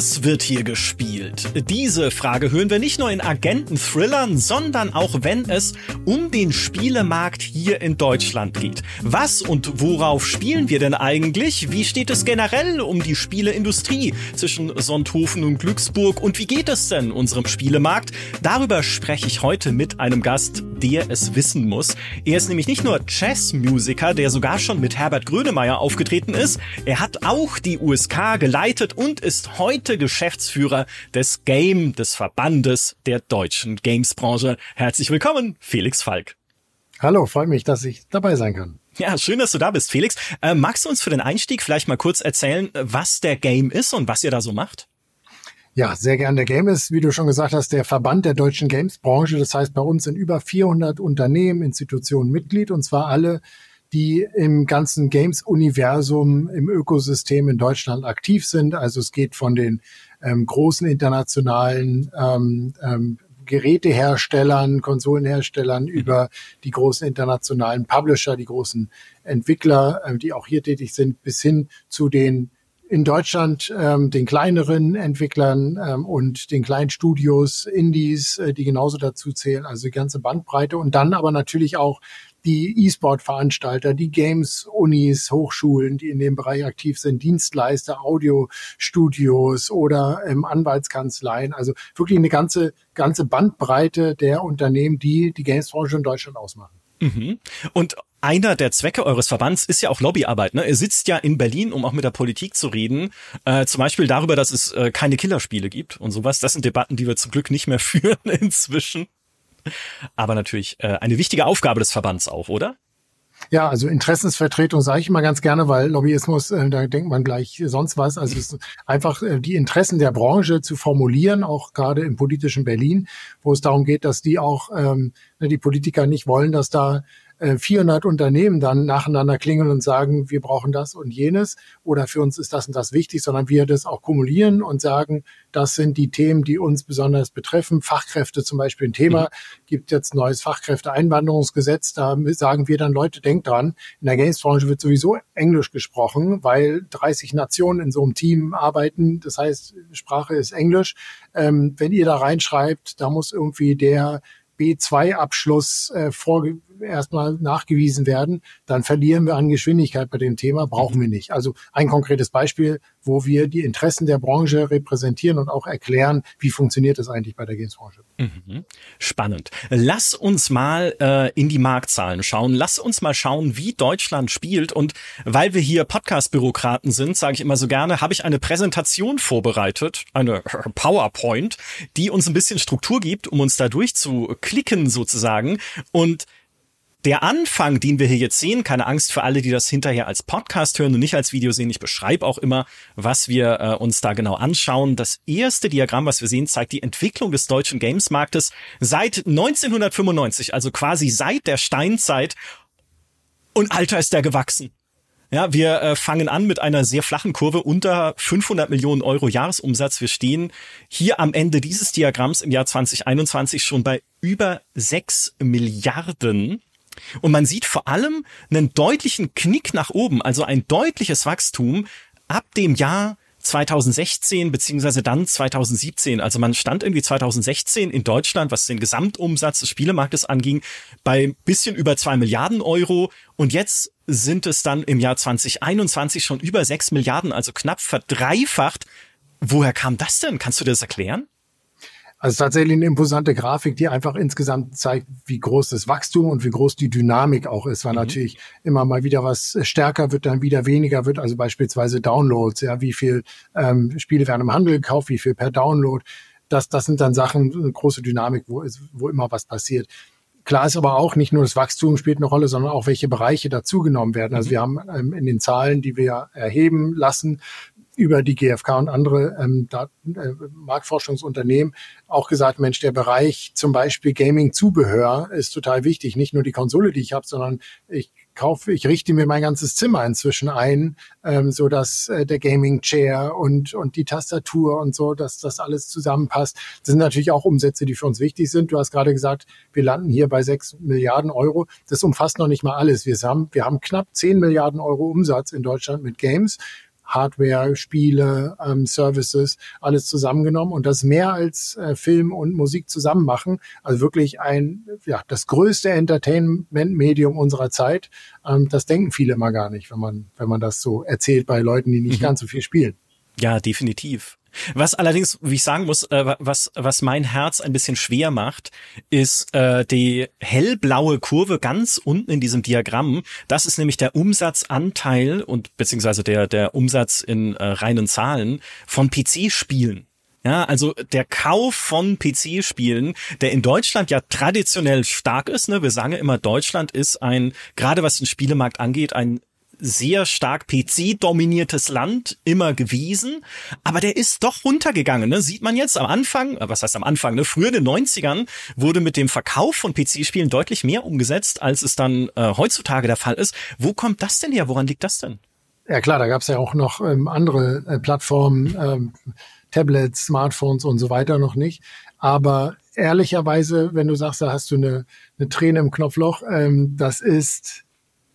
Was wird hier gespielt? Diese Frage hören wir nicht nur in Agenten-Thrillern, sondern auch wenn es um den Spielemarkt hier in Deutschland geht. Was und worauf spielen wir denn eigentlich? Wie steht es generell um die Spieleindustrie zwischen Sonthofen und Glücksburg? Und wie geht es denn unserem Spielemarkt? Darüber spreche ich heute mit einem Gast, der es wissen muss. Er ist nämlich nicht nur Jazzmusiker, der sogar schon mit Herbert Grönemeyer aufgetreten ist. Er hat auch die USK geleitet und ist heute Geschäftsführer des Game, des Verbandes der deutschen Gamesbranche. Herzlich willkommen, Felix Falk. Hallo, freut mich, dass ich dabei sein kann. Ja, schön, dass du da bist, Felix. Äh, magst du uns für den Einstieg vielleicht mal kurz erzählen, was der Game ist und was ihr da so macht? Ja, sehr gern. Der Game ist, wie du schon gesagt hast, der Verband der deutschen Gamesbranche. Das heißt, bei uns sind über 400 Unternehmen, Institutionen Mitglied und zwar alle die im ganzen Games-Universum, im Ökosystem in Deutschland aktiv sind. Also es geht von den ähm, großen internationalen ähm, ähm, Geräteherstellern, Konsolenherstellern mhm. über die großen internationalen Publisher, die großen Entwickler, äh, die auch hier tätig sind, bis hin zu den in Deutschland ähm, den kleineren Entwicklern ähm, und den kleinen Studios, Indies, äh, die genauso dazu zählen, also die ganze Bandbreite und dann aber natürlich auch die E-Sport-Veranstalter, die Games-Unis, Hochschulen, die in dem Bereich aktiv sind, Dienstleister, Audiostudios oder ähm, Anwaltskanzleien. Also wirklich eine ganze, ganze Bandbreite der Unternehmen, die die Games-Branche in Deutschland ausmachen. Mhm. Und einer der Zwecke eures Verbands ist ja auch Lobbyarbeit. Ne? Ihr sitzt ja in Berlin, um auch mit der Politik zu reden. Äh, zum Beispiel darüber, dass es äh, keine Killerspiele gibt und sowas. Das sind Debatten, die wir zum Glück nicht mehr führen inzwischen. Aber natürlich äh, eine wichtige Aufgabe des Verbands auch, oder? Ja, also Interessensvertretung sage ich immer ganz gerne, weil Lobbyismus, äh, da denkt man gleich sonst was. Also es ist einfach äh, die Interessen der Branche zu formulieren, auch gerade im politischen Berlin, wo es darum geht, dass die auch ähm, die Politiker nicht wollen, dass da 400 äh, Unternehmen dann nacheinander klingeln und sagen, wir brauchen das und jenes oder für uns ist das und das wichtig, sondern wir das auch kumulieren und sagen, das sind die Themen, die uns besonders betreffen. Fachkräfte zum Beispiel ein Thema. Mhm. Gibt jetzt ein neues Fachkräfteeinwanderungsgesetz. Da sagen wir dann, Leute, denkt dran, in der Gamesbranche wird sowieso Englisch gesprochen, weil 30 Nationen in so einem Team arbeiten. Das heißt, Sprache ist Englisch. Ähm, wenn ihr da reinschreibt, da muss irgendwie der B2-Abschluss äh, vorge erstmal nachgewiesen werden, dann verlieren wir an Geschwindigkeit bei dem Thema, brauchen mhm. wir nicht. Also ein konkretes Beispiel, wo wir die Interessen der Branche repräsentieren und auch erklären, wie funktioniert das eigentlich bei der Gamesbranche. Mhm. Spannend. Lass uns mal äh, in die Marktzahlen schauen. Lass uns mal schauen, wie Deutschland spielt. Und weil wir hier Podcast-Bürokraten sind, sage ich immer so gerne, habe ich eine Präsentation vorbereitet, eine PowerPoint, die uns ein bisschen Struktur gibt, um uns da durchzuklicken sozusagen. Und der Anfang, den wir hier jetzt sehen, keine Angst für alle, die das hinterher als Podcast hören und nicht als Video sehen. Ich beschreibe auch immer, was wir äh, uns da genau anschauen. Das erste Diagramm, was wir sehen, zeigt die Entwicklung des deutschen Gamesmarktes seit 1995, also quasi seit der Steinzeit. Und Alter ist der gewachsen. Ja, wir äh, fangen an mit einer sehr flachen Kurve unter 500 Millionen Euro Jahresumsatz. Wir stehen hier am Ende dieses Diagramms im Jahr 2021 schon bei über 6 Milliarden und man sieht vor allem einen deutlichen Knick nach oben, also ein deutliches Wachstum ab dem Jahr 2016 beziehungsweise dann 2017. Also man stand irgendwie 2016 in Deutschland, was den Gesamtumsatz des Spielemarktes anging, bei bisschen über zwei Milliarden Euro und jetzt sind es dann im Jahr 2021 schon über sechs Milliarden, also knapp verdreifacht. Woher kam das denn? Kannst du dir das erklären? Also tatsächlich eine imposante Grafik, die einfach insgesamt zeigt, wie groß das Wachstum und wie groß die Dynamik auch ist, weil mhm. natürlich immer mal wieder was stärker wird, dann wieder weniger wird. Also beispielsweise Downloads, ja, wie viel ähm, Spiele werden im Handel gekauft, wie viel per Download. Das, das sind dann Sachen, eine große Dynamik, wo, ist, wo immer was passiert. Klar ist aber auch, nicht nur das Wachstum spielt eine Rolle, sondern auch welche Bereiche dazugenommen werden. Also mhm. wir haben ähm, in den Zahlen, die wir erheben lassen, über die GfK und andere ähm, Daten, äh, Marktforschungsunternehmen auch gesagt, Mensch, der Bereich zum Beispiel Gaming-Zubehör ist total wichtig. Nicht nur die Konsole, die ich habe, sondern ich kaufe, ich richte mir mein ganzes Zimmer inzwischen ein, ähm, so dass äh, der Gaming Chair und und die Tastatur und so, dass das alles zusammenpasst. Das sind natürlich auch Umsätze, die für uns wichtig sind. Du hast gerade gesagt, wir landen hier bei sechs Milliarden Euro. Das umfasst noch nicht mal alles. Wir haben wir haben knapp zehn Milliarden Euro Umsatz in Deutschland mit Games Hardware, Spiele, ähm, Services, alles zusammengenommen und das mehr als äh, Film und Musik zusammen machen. Also wirklich ein, ja, das größte Entertainment-Medium unserer Zeit. Ähm, das denken viele mal gar nicht, wenn man, wenn man das so erzählt bei Leuten, die nicht mhm. ganz so viel spielen. Ja, definitiv. Was allerdings, wie ich sagen muss, äh, was, was mein Herz ein bisschen schwer macht, ist äh, die hellblaue Kurve ganz unten in diesem Diagramm. Das ist nämlich der Umsatzanteil und beziehungsweise der, der Umsatz in äh, reinen Zahlen von PC-Spielen. Ja, also der Kauf von PC-Spielen, der in Deutschland ja traditionell stark ist, ne? Wir sagen ja immer, Deutschland ist ein, gerade was den Spielemarkt angeht, ein sehr stark PC-dominiertes Land immer gewesen, aber der ist doch runtergegangen. Ne? Sieht man jetzt am Anfang, äh, was heißt am Anfang, ne? früher in den 90ern wurde mit dem Verkauf von PC-Spielen deutlich mehr umgesetzt, als es dann äh, heutzutage der Fall ist. Wo kommt das denn her? Woran liegt das denn? Ja klar, da gab es ja auch noch ähm, andere äh, Plattformen, ähm, Tablets, Smartphones und so weiter noch nicht. Aber ehrlicherweise, wenn du sagst, da hast du eine, eine Träne im Knopfloch, ähm, das ist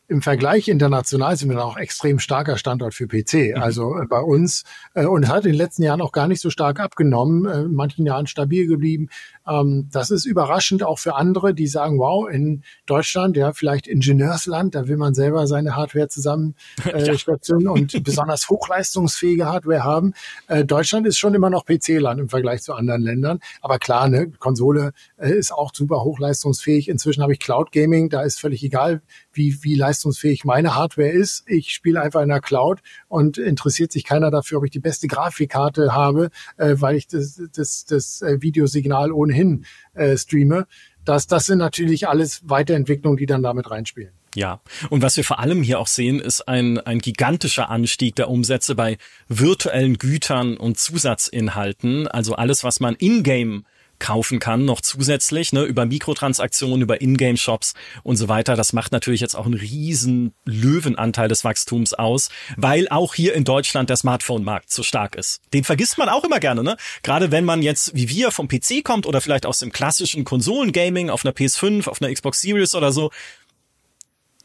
im Vergleich international sind wir auch extrem starker Standort für PC. Mhm. Also äh, bei uns äh, und hat in den letzten Jahren auch gar nicht so stark abgenommen, äh, in manchen Jahren stabil geblieben. Ähm, das ist überraschend auch für andere, die sagen, wow, in Deutschland, ja, vielleicht Ingenieursland, da will man selber seine Hardware zusammen äh, ja. und besonders hochleistungsfähige Hardware haben. Äh, Deutschland ist schon immer noch PC-Land im Vergleich zu anderen Ländern. Aber klar, ne, Konsole äh, ist auch super hochleistungsfähig. Inzwischen habe ich Cloud Gaming, da ist völlig egal, wie, wie leistungsfähig meine Hardware ist. Ich spiele einfach in der Cloud und interessiert sich keiner dafür, ob ich die beste Grafikkarte habe, äh, weil ich das, das, das äh, Videosignal ohnehin äh, streame. Das, das sind natürlich alles Weiterentwicklungen, die dann damit reinspielen. Ja, und was wir vor allem hier auch sehen, ist ein, ein gigantischer Anstieg der Umsätze bei virtuellen Gütern und Zusatzinhalten. Also alles, was man in-game kaufen kann, noch zusätzlich, ne, über Mikrotransaktionen, über Ingame-Shops und so weiter. Das macht natürlich jetzt auch einen riesen Löwenanteil des Wachstums aus, weil auch hier in Deutschland der Smartphone-Markt so stark ist. Den vergisst man auch immer gerne, ne? Gerade wenn man jetzt, wie wir, vom PC kommt oder vielleicht aus dem klassischen Konsolengaming auf einer PS5, auf einer Xbox Series oder so.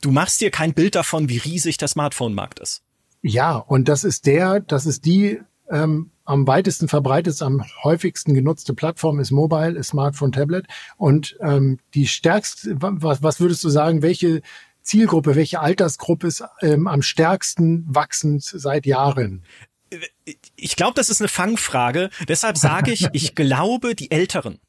Du machst dir kein Bild davon, wie riesig der Smartphone-Markt ist. Ja, und das ist der, das ist die ähm, am weitesten verbreitet, am häufigsten genutzte Plattform ist Mobile, ist Smartphone, Tablet. Und ähm, die stärkste, was, was würdest du sagen, welche Zielgruppe, welche Altersgruppe ist ähm, am stärksten wachsend seit Jahren? Ich glaube, das ist eine Fangfrage. Deshalb sage ich, ich glaube, die Älteren.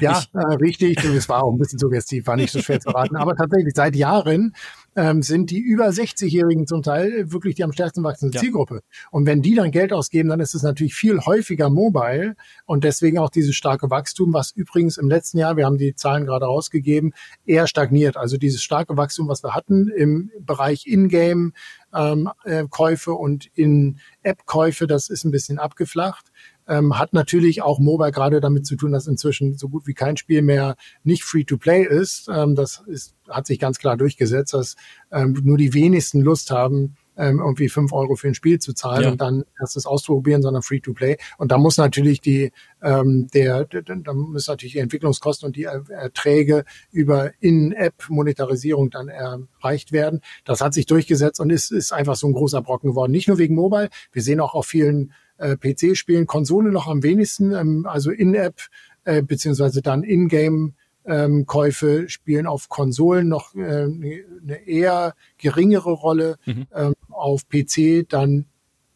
Ja, ich, äh, richtig. Das war auch ein bisschen suggestiv, war nicht so schwer zu raten. Aber tatsächlich, seit Jahren ähm, sind die über 60-Jährigen zum Teil wirklich die am stärksten wachsende ja. Zielgruppe. Und wenn die dann Geld ausgeben, dann ist es natürlich viel häufiger mobile und deswegen auch dieses starke Wachstum, was übrigens im letzten Jahr, wir haben die Zahlen gerade rausgegeben, eher stagniert. Also dieses starke Wachstum, was wir hatten im Bereich Ingame, ähm, äh, Käufe und in App-Käufe, das ist ein bisschen abgeflacht ähm, hat natürlich auch Mobile gerade damit zu tun, dass inzwischen so gut wie kein Spiel mehr nicht Free-to-Play ist. Ähm, das ist, hat sich ganz klar durchgesetzt, dass ähm, nur die wenigsten Lust haben, ähm, irgendwie fünf Euro für ein Spiel zu zahlen ja. und dann erst das auszuprobieren, sondern Free-to-Play. Und da muss natürlich die, ähm, der, da müssen natürlich die Entwicklungskosten und die Erträge über In-App-Monetarisierung dann erreicht werden. Das hat sich durchgesetzt und ist, ist einfach so ein großer Brocken geworden. Nicht nur wegen Mobile. Wir sehen auch auf vielen äh, PC-Spielen, Konsole noch am wenigsten, ähm, also In-App äh, beziehungsweise dann In-Game ähm, Käufe spielen auf Konsolen noch äh, eine eher geringere Rolle, mhm. ähm, auf PC dann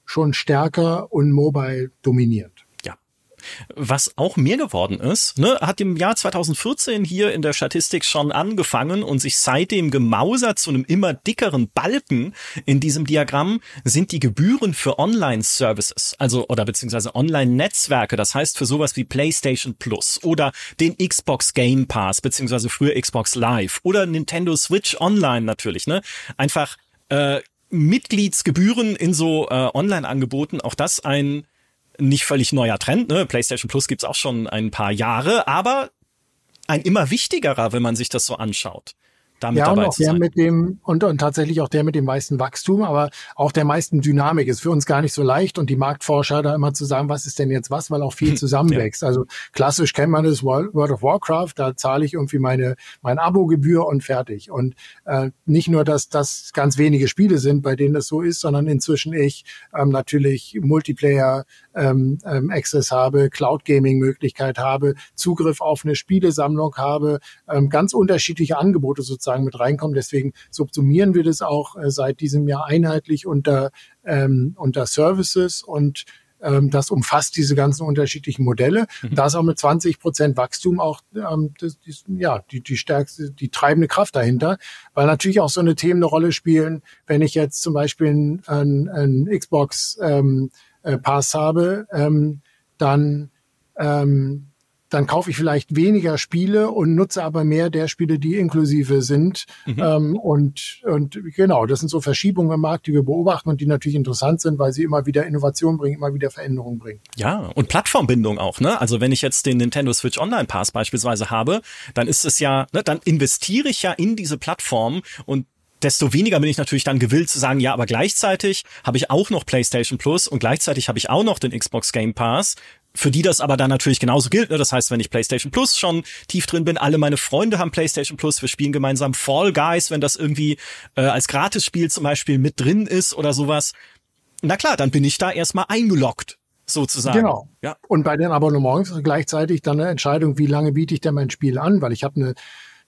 schon stärker und mobile dominierend. Was auch mehr geworden ist, ne, hat im Jahr 2014 hier in der Statistik schon angefangen und sich seitdem gemausert zu einem immer dickeren Balken in diesem Diagramm sind die Gebühren für Online-Services, also oder beziehungsweise Online-Netzwerke, das heißt für sowas wie PlayStation Plus oder den Xbox Game Pass, beziehungsweise früher Xbox Live oder Nintendo Switch Online natürlich, ne? Einfach äh, Mitgliedsgebühren in so äh, Online-Angeboten, auch das ein nicht völlig neuer Trend. Ne? PlayStation Plus gibt's auch schon ein paar Jahre, aber ein immer wichtigerer, wenn man sich das so anschaut. damit ja, dabei und auch der mit dem und, und tatsächlich auch der mit dem meisten Wachstum, aber auch der meisten Dynamik ist für uns gar nicht so leicht und die Marktforscher da immer zu sagen, was ist denn jetzt was, weil auch viel zusammenwächst. Ja. Also klassisch kennt man das World of Warcraft, da zahle ich irgendwie meine mein Abo-Gebühr und fertig. Und äh, nicht nur, dass das ganz wenige Spiele sind, bei denen das so ist, sondern inzwischen ich ähm, natürlich Multiplayer ähm, ähm, Access habe, Cloud Gaming Möglichkeit habe, Zugriff auf eine Spielesammlung habe, ähm, ganz unterschiedliche Angebote sozusagen mit reinkommen. Deswegen subsumieren wir das auch äh, seit diesem Jahr einheitlich unter ähm, unter Services und ähm, das umfasst diese ganzen unterschiedlichen Modelle. Mhm. Da ist auch mit 20 Prozent Wachstum auch ähm, das, die, ja die die stärkste, die treibende Kraft dahinter, weil natürlich auch so eine Themen eine Rolle spielen. Wenn ich jetzt zum Beispiel ein, ein, ein Xbox ähm, äh, Pass habe, ähm, dann ähm, dann kaufe ich vielleicht weniger Spiele und nutze aber mehr der Spiele, die inklusive sind. Mhm. Ähm, und, und genau, das sind so Verschiebungen im Markt, die wir beobachten und die natürlich interessant sind, weil sie immer wieder Innovation bringen, immer wieder Veränderungen bringen. Ja, und Plattformbindung auch, ne? Also wenn ich jetzt den Nintendo Switch Online Pass beispielsweise habe, dann ist es ja, ne, dann investiere ich ja in diese Plattform und desto weniger bin ich natürlich dann gewillt zu sagen, ja, aber gleichzeitig habe ich auch noch PlayStation Plus und gleichzeitig habe ich auch noch den Xbox Game Pass für die das aber dann natürlich genauso gilt. Ne? Das heißt, wenn ich PlayStation Plus schon tief drin bin, alle meine Freunde haben PlayStation Plus, wir spielen gemeinsam Fall Guys, wenn das irgendwie äh, als Gratisspiel zum Beispiel mit drin ist oder sowas. Na klar, dann bin ich da erstmal eingeloggt sozusagen. Genau. Ja. Und bei den Abonnements gleichzeitig dann eine Entscheidung, wie lange biete ich denn mein Spiel an, weil ich habe eine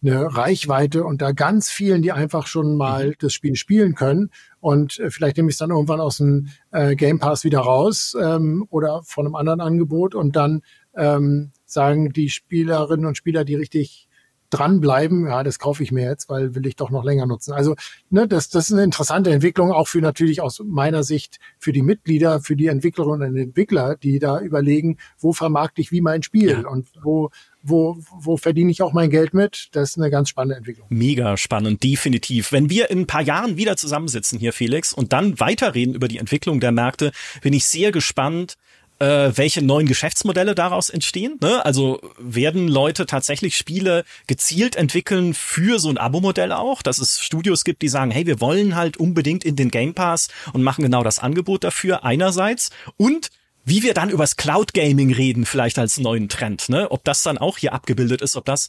eine Reichweite und da ganz vielen, die einfach schon mal mhm. das Spiel spielen können. Und äh, vielleicht nehme ich es dann irgendwann aus dem äh, Game Pass wieder raus ähm, oder von einem anderen Angebot und dann ähm, sagen die Spielerinnen und Spieler, die richtig dranbleiben, ja, das kaufe ich mir jetzt, weil will ich doch noch länger nutzen. Also ne, das, das ist eine interessante Entwicklung, auch für natürlich aus meiner Sicht für die Mitglieder, für die Entwicklerinnen und Entwickler, die da überlegen, wo vermarkte ich wie mein Spiel ja. und wo wo, wo verdiene ich auch mein Geld mit? Das ist eine ganz spannende Entwicklung. Mega spannend, definitiv. Wenn wir in ein paar Jahren wieder zusammensitzen hier, Felix, und dann weiterreden über die Entwicklung der Märkte, bin ich sehr gespannt, äh, welche neuen Geschäftsmodelle daraus entstehen. Ne? Also werden Leute tatsächlich Spiele gezielt entwickeln für so ein Abo-Modell auch, dass es Studios gibt, die sagen, hey, wir wollen halt unbedingt in den Game Pass und machen genau das Angebot dafür einerseits und wie wir dann übers Cloud Gaming reden, vielleicht als neuen Trend, ne? Ob das dann auch hier abgebildet ist, ob das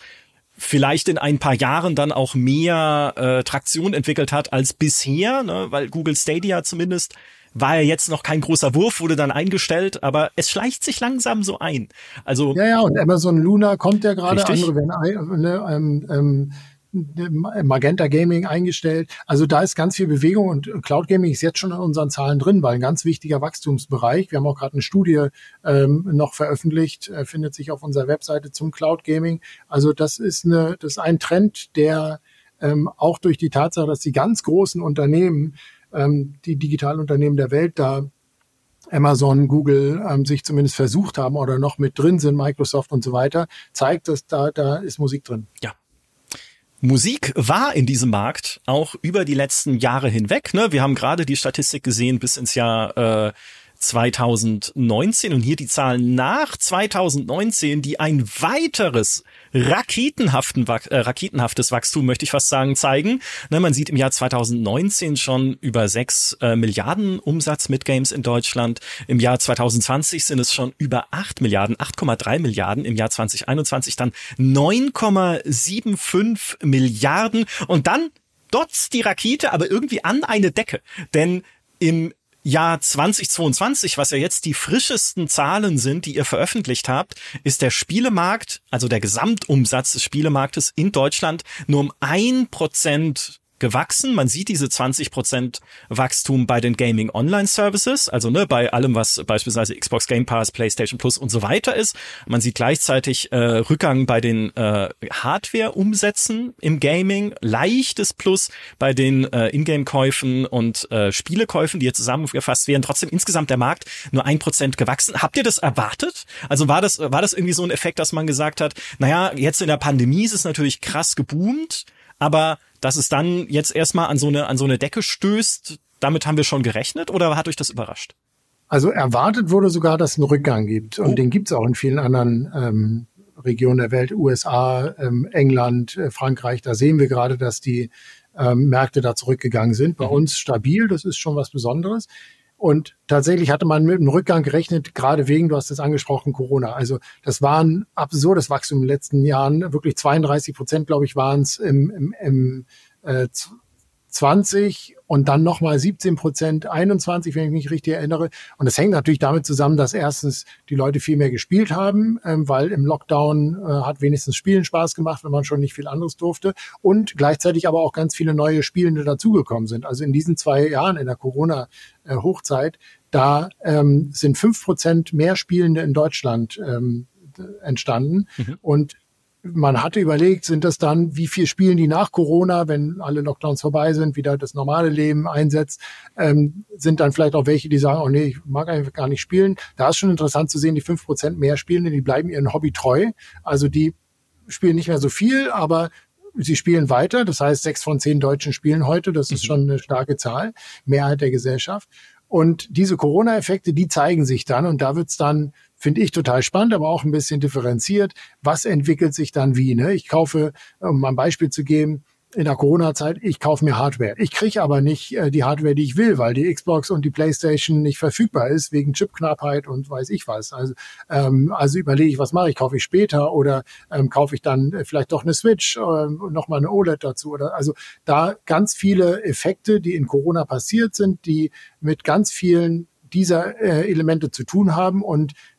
vielleicht in ein paar Jahren dann auch mehr äh, Traktion entwickelt hat als bisher, ne? weil Google Stadia zumindest war ja jetzt noch kein großer Wurf, wurde dann eingestellt, aber es schleicht sich langsam so ein. Also ja, ja, und Amazon Luna kommt ja gerade, andere werden ne, ähm, ähm, Magenta Gaming eingestellt. Also da ist ganz viel Bewegung und Cloud Gaming ist jetzt schon in unseren Zahlen drin, weil ein ganz wichtiger Wachstumsbereich. Wir haben auch gerade eine Studie ähm, noch veröffentlicht, äh, findet sich auf unserer Webseite zum Cloud Gaming. Also das ist eine, das ist ein Trend, der ähm, auch durch die Tatsache, dass die ganz großen Unternehmen ähm, die digitalen Unternehmen der Welt da Amazon, Google ähm, sich zumindest versucht haben oder noch mit drin sind, Microsoft und so weiter, zeigt, dass da, da ist Musik drin. Ja. Musik war in diesem Markt auch über die letzten Jahre hinweg. Ne? Wir haben gerade die Statistik gesehen bis ins Jahr äh, 2019 und hier die Zahlen nach 2019, die ein weiteres raketenhaften, äh, raketenhaftes Wachstum, möchte ich fast sagen, zeigen. Ne, man sieht im Jahr 2019 schon über sechs äh, Milliarden Umsatz mit Games in Deutschland. Im Jahr 2020 sind es schon über acht Milliarden, 8,3 Milliarden. Im Jahr 2021 dann 9,75 Milliarden. Und dann dotzt die Rakete aber irgendwie an eine Decke. Denn im Jahr 2022, was ja jetzt die frischesten Zahlen sind, die ihr veröffentlicht habt, ist der Spielemarkt, also der Gesamtumsatz des Spielemarktes in Deutschland nur um ein Prozent gewachsen. Man sieht diese 20% Wachstum bei den Gaming Online Services, also ne, bei allem, was beispielsweise Xbox Game Pass, PlayStation Plus und so weiter ist. Man sieht gleichzeitig äh, Rückgang bei den äh, Hardware-Umsätzen im Gaming, leichtes Plus bei den äh, Ingame-Käufen und äh, Spielekäufen, die hier zusammengefasst werden. Trotzdem insgesamt der Markt nur ein Prozent gewachsen. Habt ihr das erwartet? Also war das, war das irgendwie so ein Effekt, dass man gesagt hat, naja, jetzt in der Pandemie ist es natürlich krass geboomt, aber dass es dann jetzt erstmal an so eine, an so eine Decke stößt, damit haben wir schon gerechnet oder hat euch das überrascht? Also erwartet wurde sogar, dass es einen Rückgang gibt. Und oh. den gibt es auch in vielen anderen ähm, Regionen der Welt, USA, ähm, England, äh, Frankreich, da sehen wir gerade, dass die ähm, Märkte da zurückgegangen sind. Bei mhm. uns stabil, das ist schon was Besonderes. Und tatsächlich hatte man mit einem Rückgang gerechnet, gerade wegen, du hast es angesprochen, Corona. Also das war ein absurdes Wachstum in den letzten Jahren. Wirklich 32 Prozent, glaube ich, waren es im, im, im äh, 20 und dann nochmal 17 Prozent 21, wenn ich mich richtig erinnere. Und das hängt natürlich damit zusammen, dass erstens die Leute viel mehr gespielt haben, ähm, weil im Lockdown äh, hat wenigstens Spielen Spaß gemacht, wenn man schon nicht viel anderes durfte. Und gleichzeitig aber auch ganz viele neue Spielende dazugekommen sind. Also in diesen zwei Jahren in der Corona-Hochzeit, da ähm, sind fünf Prozent mehr Spielende in Deutschland ähm, entstanden. Mhm. Und man hatte überlegt, sind das dann, wie viel spielen die nach Corona, wenn alle Lockdowns vorbei sind, wieder das normale Leben einsetzt, ähm, sind dann vielleicht auch welche, die sagen, oh nee, ich mag einfach gar nicht spielen. Da ist schon interessant zu sehen, die fünf Prozent mehr Spielenden, die bleiben ihren Hobby treu. Also die spielen nicht mehr so viel, aber sie spielen weiter. Das heißt, sechs von zehn Deutschen spielen heute. Das ist mhm. schon eine starke Zahl, Mehrheit der Gesellschaft. Und diese Corona-Effekte, die zeigen sich dann und da wird's dann finde ich total spannend, aber auch ein bisschen differenziert. Was entwickelt sich dann wie? Ne? Ich kaufe, um mal ein Beispiel zu geben, in der Corona-Zeit, ich kaufe mir Hardware. Ich kriege aber nicht äh, die Hardware, die ich will, weil die Xbox und die PlayStation nicht verfügbar ist, wegen Chipknappheit und weiß ich was. Also, ähm, also überlege ich, was mache ich? Kaufe ich später oder ähm, kaufe ich dann äh, vielleicht doch eine Switch äh, und nochmal eine OLED dazu? Oder also da ganz viele Effekte, die in Corona passiert sind, die mit ganz vielen dieser äh, Elemente zu tun haben und ähm,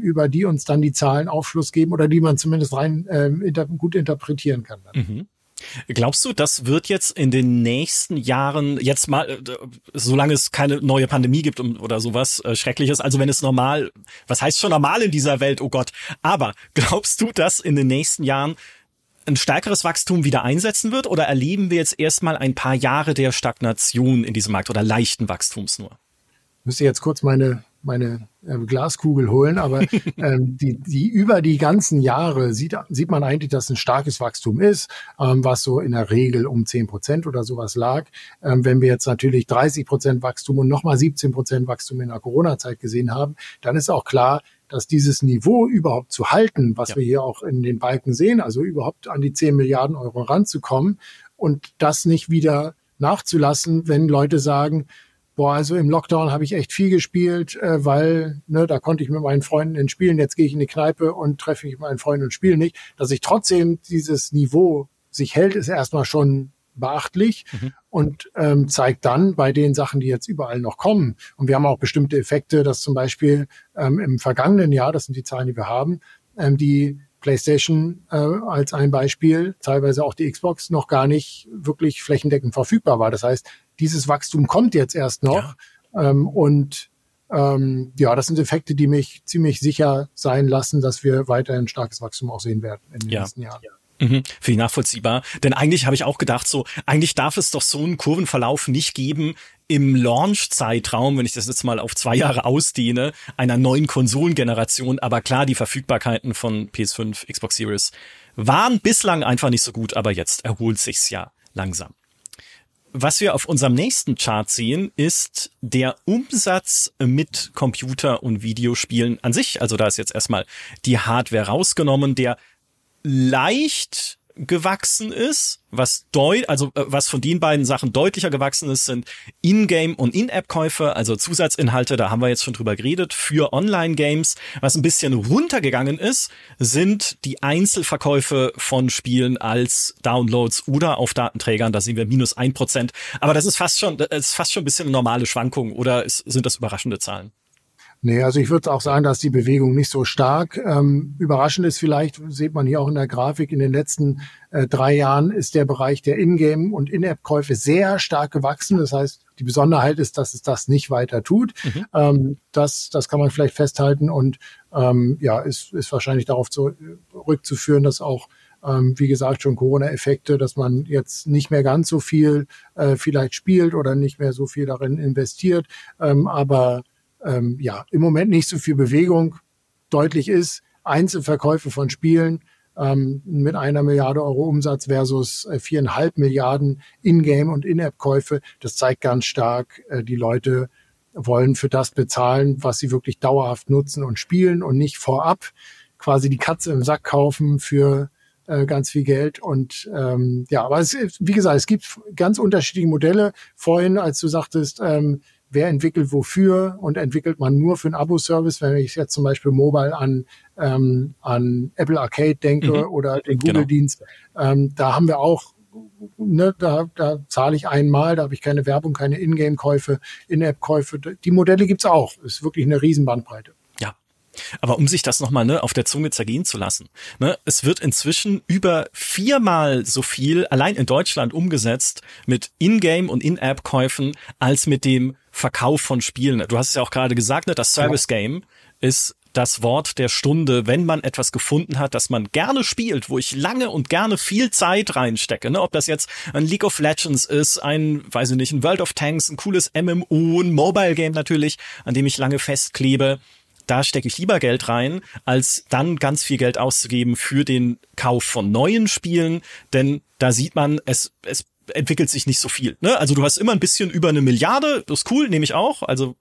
über die uns dann die Zahlen Aufschluss geben oder die man zumindest rein ähm, inter gut interpretieren kann. Mhm. Glaubst du, das wird jetzt in den nächsten Jahren jetzt mal, äh, solange es keine neue Pandemie gibt oder sowas äh, Schreckliches, also wenn es normal, was heißt schon normal in dieser Welt, oh Gott, aber glaubst du, dass in den nächsten Jahren ein stärkeres Wachstum wieder einsetzen wird oder erleben wir jetzt erstmal ein paar Jahre der Stagnation in diesem Markt oder leichten Wachstums nur? Müsste jetzt kurz meine meine äh, Glaskugel holen, aber ähm, die, die über die ganzen Jahre sieht, sieht man eigentlich, dass ein starkes Wachstum ist, ähm, was so in der Regel um zehn Prozent oder sowas lag. Ähm, wenn wir jetzt natürlich 30 Prozent Wachstum und nochmal 17 Prozent Wachstum in der Corona-Zeit gesehen haben, dann ist auch klar, dass dieses Niveau überhaupt zu halten, was ja. wir hier auch in den Balken sehen, also überhaupt an die 10 Milliarden Euro ranzukommen und das nicht wieder nachzulassen, wenn Leute sagen, Boah, also im Lockdown habe ich echt viel gespielt, äh, weil ne, da konnte ich mit meinen Freunden entspielen. Jetzt gehe ich in die Kneipe und treffe mich mit meinen Freunden und spiele nicht. Dass ich trotzdem dieses Niveau sich hält, ist erstmal schon beachtlich mhm. und ähm, zeigt dann bei den Sachen, die jetzt überall noch kommen. Und wir haben auch bestimmte Effekte, dass zum Beispiel ähm, im vergangenen Jahr, das sind die Zahlen, die wir haben, ähm, die PlayStation äh, als ein Beispiel, teilweise auch die Xbox, noch gar nicht wirklich flächendeckend verfügbar war. Das heißt, dieses Wachstum kommt jetzt erst noch. Ja. Ähm, und ähm, ja, das sind Effekte, die mich ziemlich sicher sein lassen, dass wir weiterhin starkes Wachstum auch sehen werden in den ja. nächsten Jahren. Ja. Mhm, Finde ich nachvollziehbar. Denn eigentlich habe ich auch gedacht, so, eigentlich darf es doch so einen Kurvenverlauf nicht geben im Launch-Zeitraum, wenn ich das jetzt mal auf zwei Jahre ausdehne, einer neuen Konsolengeneration. Aber klar, die Verfügbarkeiten von PS5, Xbox Series waren bislang einfach nicht so gut, aber jetzt erholt sich's ja langsam. Was wir auf unserem nächsten Chart sehen, ist der Umsatz mit Computer- und Videospielen an sich. Also da ist jetzt erstmal die Hardware rausgenommen, der leicht gewachsen ist, was deut also äh, was von den beiden Sachen deutlicher gewachsen ist, sind In-Game und In-App-Käufe, also Zusatzinhalte, da haben wir jetzt schon drüber geredet, für Online-Games. Was ein bisschen runtergegangen ist, sind die Einzelverkäufe von Spielen als Downloads oder auf Datenträgern, da sehen wir minus ein Prozent. Aber das ist fast schon, das ist fast schon ein bisschen normale Schwankung oder ist, sind das überraschende Zahlen? Nee, also ich würde auch sagen, dass die Bewegung nicht so stark. Ähm, überraschend ist vielleicht, sieht man hier auch in der Grafik, in den letzten äh, drei Jahren ist der Bereich der Ingame- und In-App-Käufe sehr stark gewachsen. Das heißt, die Besonderheit ist, dass es das nicht weiter tut. Mhm. Ähm, das, das kann man vielleicht festhalten und ähm, ja, ist, ist wahrscheinlich darauf zurückzuführen, dass auch ähm, wie gesagt, schon Corona-Effekte, dass man jetzt nicht mehr ganz so viel äh, vielleicht spielt oder nicht mehr so viel darin investiert. Ähm, aber ähm, ja, im Moment nicht so viel Bewegung. Deutlich ist, Einzelverkäufe von Spielen ähm, mit einer Milliarde Euro Umsatz versus äh, viereinhalb Milliarden In-Game- und In-App-Käufe. Das zeigt ganz stark, äh, die Leute wollen für das bezahlen, was sie wirklich dauerhaft nutzen und spielen und nicht vorab quasi die Katze im Sack kaufen für äh, ganz viel Geld. Und ähm, ja, aber es, wie gesagt, es gibt ganz unterschiedliche Modelle. Vorhin, als du sagtest, ähm, wer entwickelt wofür und entwickelt man nur für einen Abo-Service, wenn ich jetzt zum Beispiel mobile an, ähm, an Apple Arcade denke mhm. oder den genau. Google-Dienst, genau. ähm, da haben wir auch Ne, da, da zahle ich einmal, da habe ich keine Werbung, keine Ingame-Käufe, In-App-Käufe. Die Modelle gibt's auch. Ist wirklich eine Riesenbandbreite. Aber um sich das nochmal ne, auf der Zunge zergehen zu lassen, ne, es wird inzwischen über viermal so viel allein in Deutschland umgesetzt mit Ingame und In-App-Käufen als mit dem Verkauf von Spielen. Du hast es ja auch gerade gesagt, ne, das Service Game ist das Wort der Stunde, wenn man etwas gefunden hat, das man gerne spielt, wo ich lange und gerne viel Zeit reinstecke. Ne? Ob das jetzt ein League of Legends ist, ein, weiß ich nicht, ein World of Tanks, ein cooles MMO, ein Mobile Game natürlich, an dem ich lange festklebe da stecke ich lieber Geld rein, als dann ganz viel Geld auszugeben für den Kauf von neuen Spielen, denn da sieht man, es, es entwickelt sich nicht so viel. Ne? Also du hast immer ein bisschen über eine Milliarde, das ist cool, nehme ich auch. Also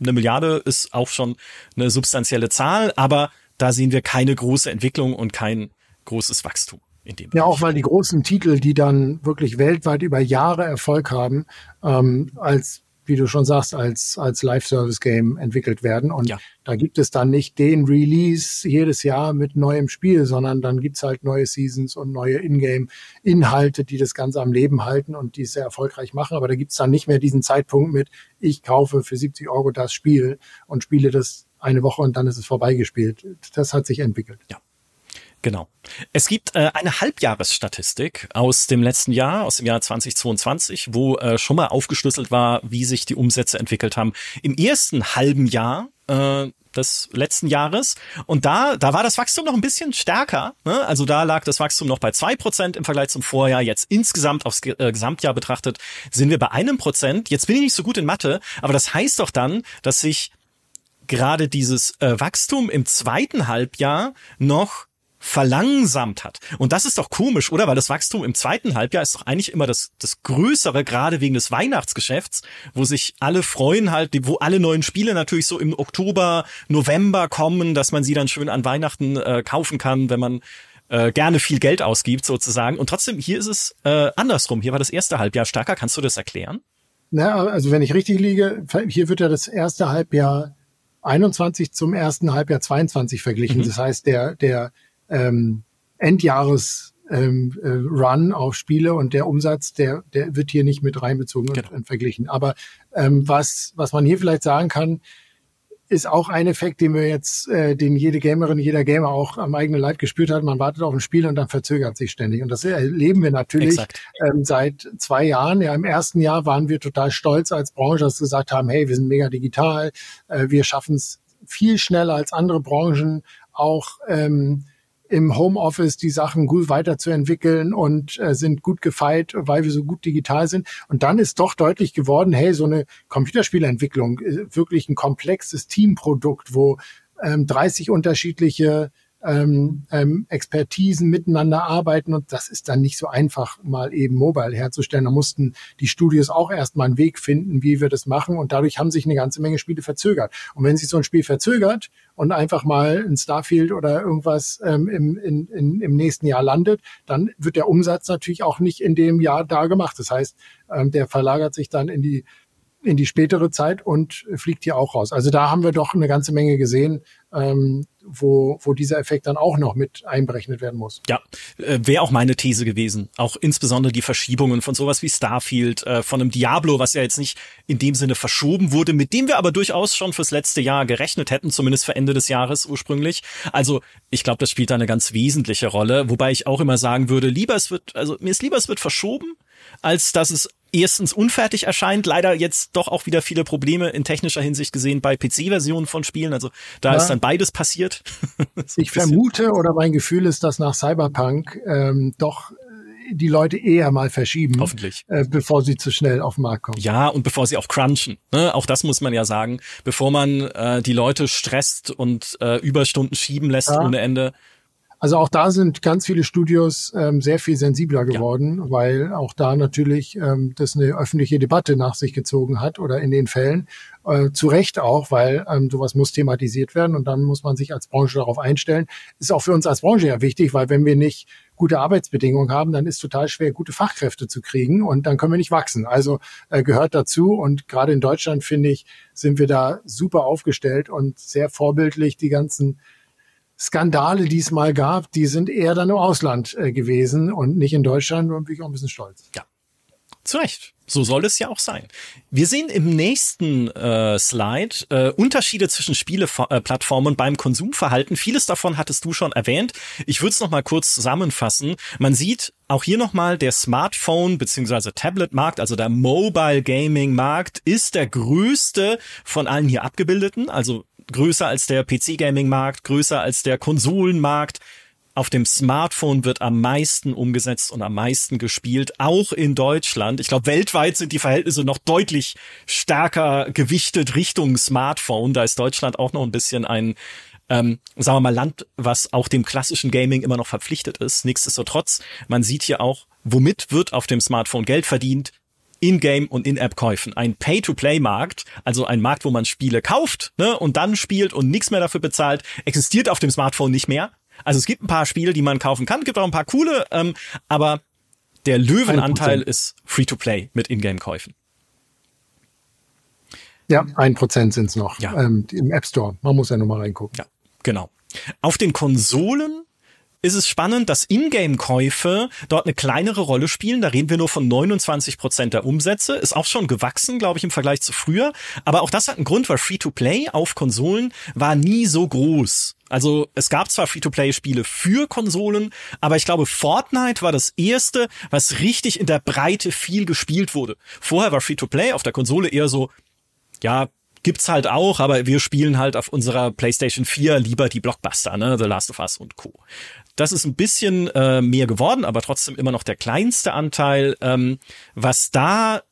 eine Milliarde ist auch schon eine substanzielle Zahl, aber da sehen wir keine große Entwicklung und kein großes Wachstum. In dem ja, auch weil die großen Titel, die dann wirklich weltweit über Jahre Erfolg haben, ähm, als wie du schon sagst, als, als Live-Service-Game entwickelt werden. Und ja. da gibt es dann nicht den Release jedes Jahr mit neuem Spiel, sondern dann gibt's halt neue Seasons und neue Ingame-Inhalte, die das Ganze am Leben halten und die es sehr erfolgreich machen. Aber da gibt's dann nicht mehr diesen Zeitpunkt mit, ich kaufe für 70 Euro das Spiel und spiele das eine Woche und dann ist es vorbeigespielt. Das hat sich entwickelt. Ja. Genau. Es gibt äh, eine Halbjahresstatistik aus dem letzten Jahr, aus dem Jahr 2022, wo äh, schon mal aufgeschlüsselt war, wie sich die Umsätze entwickelt haben. Im ersten halben Jahr äh, des letzten Jahres. Und da, da war das Wachstum noch ein bisschen stärker. Ne? Also da lag das Wachstum noch bei zwei Prozent im Vergleich zum Vorjahr. Jetzt insgesamt aufs äh, Gesamtjahr betrachtet sind wir bei einem Prozent. Jetzt bin ich nicht so gut in Mathe, aber das heißt doch dann, dass sich gerade dieses äh, Wachstum im zweiten Halbjahr noch verlangsamt hat. Und das ist doch komisch, oder? Weil das Wachstum im zweiten Halbjahr ist doch eigentlich immer das, das Größere, gerade wegen des Weihnachtsgeschäfts, wo sich alle freuen halt, wo alle neuen Spiele natürlich so im Oktober, November kommen, dass man sie dann schön an Weihnachten äh, kaufen kann, wenn man äh, gerne viel Geld ausgibt sozusagen. Und trotzdem, hier ist es äh, andersrum. Hier war das erste Halbjahr stärker. Kannst du das erklären? Na, also wenn ich richtig liege, hier wird ja das erste Halbjahr 21 zum ersten Halbjahr 22 verglichen. Mhm. Das heißt, der, der ähm, Endjahres ähm, äh, Run auf Spiele und der Umsatz, der, der wird hier nicht mit reinbezogen genau. und, und, verglichen. Aber ähm, was, was man hier vielleicht sagen kann, ist auch ein Effekt, den wir jetzt, äh, den jede Gamerin, jeder Gamer auch am eigenen Leib gespürt hat. Man wartet auf ein Spiel und dann verzögert sich ständig. Und das erleben wir natürlich ähm, seit zwei Jahren. Ja, im ersten Jahr waren wir total stolz als Branche, dass wir gesagt haben, hey, wir sind mega digital, äh, wir schaffen es viel schneller als andere Branchen auch ähm, im Homeoffice die Sachen gut weiterzuentwickeln und äh, sind gut gefeit, weil wir so gut digital sind. Und dann ist doch deutlich geworden, hey, so eine Computerspielentwicklung, äh, wirklich ein komplexes Teamprodukt, wo ähm, 30 unterschiedliche ähm, ähm, Expertisen miteinander arbeiten und das ist dann nicht so einfach, mal eben Mobile herzustellen. Da mussten die Studios auch erstmal einen Weg finden, wie wir das machen und dadurch haben sich eine ganze Menge Spiele verzögert. Und wenn sich so ein Spiel verzögert und einfach mal ein Starfield oder irgendwas ähm, im, in, in, im nächsten Jahr landet, dann wird der Umsatz natürlich auch nicht in dem Jahr da gemacht. Das heißt, ähm, der verlagert sich dann in die in die spätere Zeit und fliegt hier auch raus. Also da haben wir doch eine ganze Menge gesehen, ähm, wo, wo dieser Effekt dann auch noch mit einberechnet werden muss. Ja, äh, wäre auch meine These gewesen. Auch insbesondere die Verschiebungen von sowas wie Starfield, äh, von einem Diablo, was ja jetzt nicht in dem Sinne verschoben wurde, mit dem wir aber durchaus schon fürs letzte Jahr gerechnet hätten, zumindest für Ende des Jahres ursprünglich. Also ich glaube, das spielt da eine ganz wesentliche Rolle, wobei ich auch immer sagen würde, lieber es wird, also mir ist lieber es wird verschoben, als dass es erstens unfertig erscheint, leider jetzt doch auch wieder viele Probleme in technischer Hinsicht gesehen bei PC-Versionen von Spielen. Also da ja. ist dann beides passiert. so ich vermute oder mein Gefühl ist, dass nach Cyberpunk ähm, doch die Leute eher mal verschieben. Hoffentlich. Äh, bevor sie zu schnell auf den Markt kommen. Ja, und bevor sie auch crunchen. Ne? Auch das muss man ja sagen. Bevor man äh, die Leute stresst und äh, Überstunden schieben lässt ja. ohne Ende. Also auch da sind ganz viele Studios ähm, sehr viel sensibler geworden, ja. weil auch da natürlich ähm, das eine öffentliche Debatte nach sich gezogen hat oder in den Fällen. Äh, zu Recht auch, weil ähm, sowas muss thematisiert werden und dann muss man sich als Branche darauf einstellen. Ist auch für uns als Branche ja wichtig, weil wenn wir nicht gute Arbeitsbedingungen haben, dann ist total schwer, gute Fachkräfte zu kriegen und dann können wir nicht wachsen. Also äh, gehört dazu und gerade in Deutschland, finde ich, sind wir da super aufgestellt und sehr vorbildlich die ganzen Skandale, die es mal gab, die sind eher dann im Ausland äh, gewesen und nicht in Deutschland und bin ich auch ein bisschen stolz. Ja, zu Recht. So soll es ja auch sein. Wir sehen im nächsten äh, Slide äh, Unterschiede zwischen Spieleplattformen und beim Konsumverhalten. Vieles davon hattest du schon erwähnt. Ich würde es noch mal kurz zusammenfassen. Man sieht auch hier noch mal der Smartphone bzw. Tablet-Markt, also der Mobile Gaming-Markt, ist der größte von allen hier abgebildeten. Also größer als der PC-Gaming-Markt, größer als der Konsolenmarkt. Auf dem Smartphone wird am meisten umgesetzt und am meisten gespielt, auch in Deutschland. Ich glaube, weltweit sind die Verhältnisse noch deutlich stärker gewichtet Richtung Smartphone. Da ist Deutschland auch noch ein bisschen ein, ähm, sagen wir mal, Land, was auch dem klassischen Gaming immer noch verpflichtet ist. Nichtsdestotrotz, man sieht hier auch, womit wird auf dem Smartphone Geld verdient? in-Game und In-App-Käufen. Ein Pay-to-Play-Markt, also ein Markt, wo man Spiele kauft ne, und dann spielt und nichts mehr dafür bezahlt, existiert auf dem Smartphone nicht mehr. Also es gibt ein paar Spiele, die man kaufen kann, gibt auch ein paar coole, ähm, aber der Löwenanteil ist Free-to-Play mit In-Game-Käufen. Ja, ein Prozent sind es noch ja. ähm, im App Store. Man muss ja nur mal reingucken. Ja, genau. Auf den Konsolen ist es spannend, dass Ingame-Käufe dort eine kleinere Rolle spielen. Da reden wir nur von 29 Prozent der Umsätze. Ist auch schon gewachsen, glaube ich, im Vergleich zu früher. Aber auch das hat einen Grund, weil Free-to-Play auf Konsolen war nie so groß. Also es gab zwar Free-to-Play-Spiele für Konsolen, aber ich glaube, Fortnite war das erste, was richtig in der Breite viel gespielt wurde. Vorher war Free-to-Play auf der Konsole eher so, ja, gibt's halt auch, aber wir spielen halt auf unserer PlayStation 4 lieber die Blockbuster, ne, The Last of Us und Co. Das ist ein bisschen äh, mehr geworden, aber trotzdem immer noch der kleinste Anteil. Ähm, was da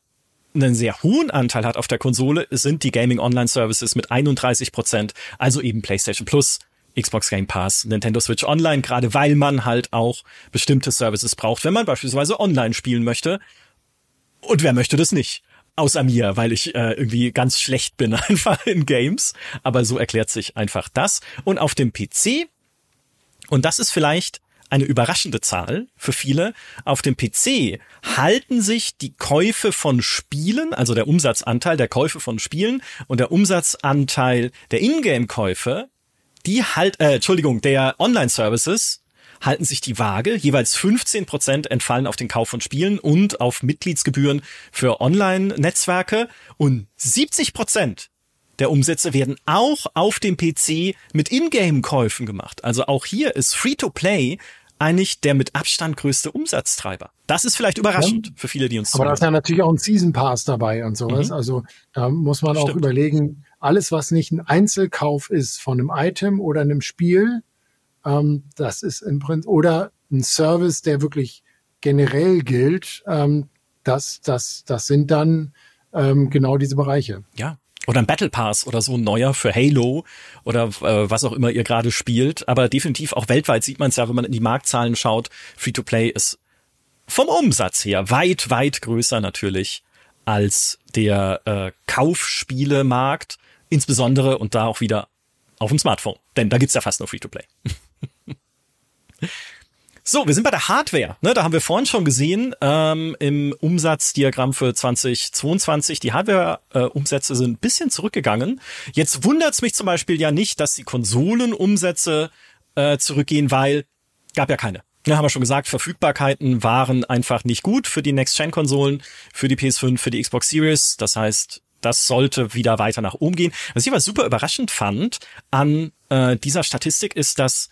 einen sehr hohen Anteil hat auf der Konsole, sind die Gaming Online Services mit 31 Prozent, also eben PlayStation Plus, Xbox Game Pass, Nintendo Switch Online, gerade weil man halt auch bestimmte Services braucht, wenn man beispielsweise online spielen möchte. Und wer möchte das nicht? Außer mir, weil ich äh, irgendwie ganz schlecht bin einfach in Games. Aber so erklärt sich einfach das. Und auf dem PC und das ist vielleicht eine überraschende Zahl für viele. Auf dem PC halten sich die Käufe von Spielen, also der Umsatzanteil der Käufe von Spielen und der Umsatzanteil der Ingame-Käufe, die halt, äh, Entschuldigung, der Online-Services halten sich die Waage. Jeweils 15 Prozent entfallen auf den Kauf von Spielen und auf Mitgliedsgebühren für Online-Netzwerke und 70 Prozent der Umsätze werden auch auf dem PC mit Ingame-Käufen gemacht. Also auch hier ist Free-to-Play eigentlich der mit Abstand größte Umsatztreiber. Das ist vielleicht überraschend ja, für viele, die uns Aber da ist ja natürlich auch ein Season Pass dabei und sowas. Mhm. Also da muss man Stimmt. auch überlegen, alles, was nicht ein Einzelkauf ist von einem Item oder einem Spiel, ähm, das ist im Prinzip, oder ein Service, der wirklich generell gilt, ähm, das, das, das sind dann ähm, genau diese Bereiche. Ja, oder ein Battle Pass oder so ein neuer für Halo oder äh, was auch immer ihr gerade spielt. Aber definitiv auch weltweit sieht man es ja, wenn man in die Marktzahlen schaut. Free-to-Play ist vom Umsatz her weit, weit größer natürlich als der äh, Kaufspielemarkt. Insbesondere und da auch wieder auf dem Smartphone. Denn da gibt's ja fast nur Free-to-Play. So, wir sind bei der Hardware. Ne, da haben wir vorhin schon gesehen ähm, im Umsatzdiagramm für 2022. Die Hardware-Umsätze äh, sind ein bisschen zurückgegangen. Jetzt wundert's mich zum Beispiel ja nicht, dass die Konsolenumsätze äh, zurückgehen, weil gab ja keine. Ja, haben wir schon gesagt, Verfügbarkeiten waren einfach nicht gut für die Next-Gen-Konsolen, für die PS5, für die Xbox Series. Das heißt, das sollte wieder weiter nach oben gehen. Was ich aber super überraschend fand an äh, dieser Statistik ist, dass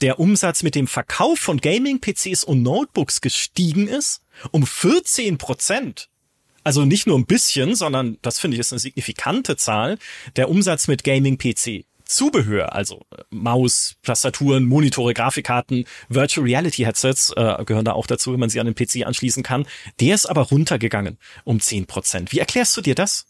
der Umsatz mit dem Verkauf von Gaming-PCs und Notebooks gestiegen ist um 14 Prozent. Also nicht nur ein bisschen, sondern das finde ich ist eine signifikante Zahl. Der Umsatz mit Gaming-PC. Zubehör, also äh, Maus, Tastaturen, Monitore, Grafikkarten, Virtual Reality Headsets äh, gehören da auch dazu, wenn man sie an den PC anschließen kann. Der ist aber runtergegangen um 10 Prozent. Wie erklärst du dir das?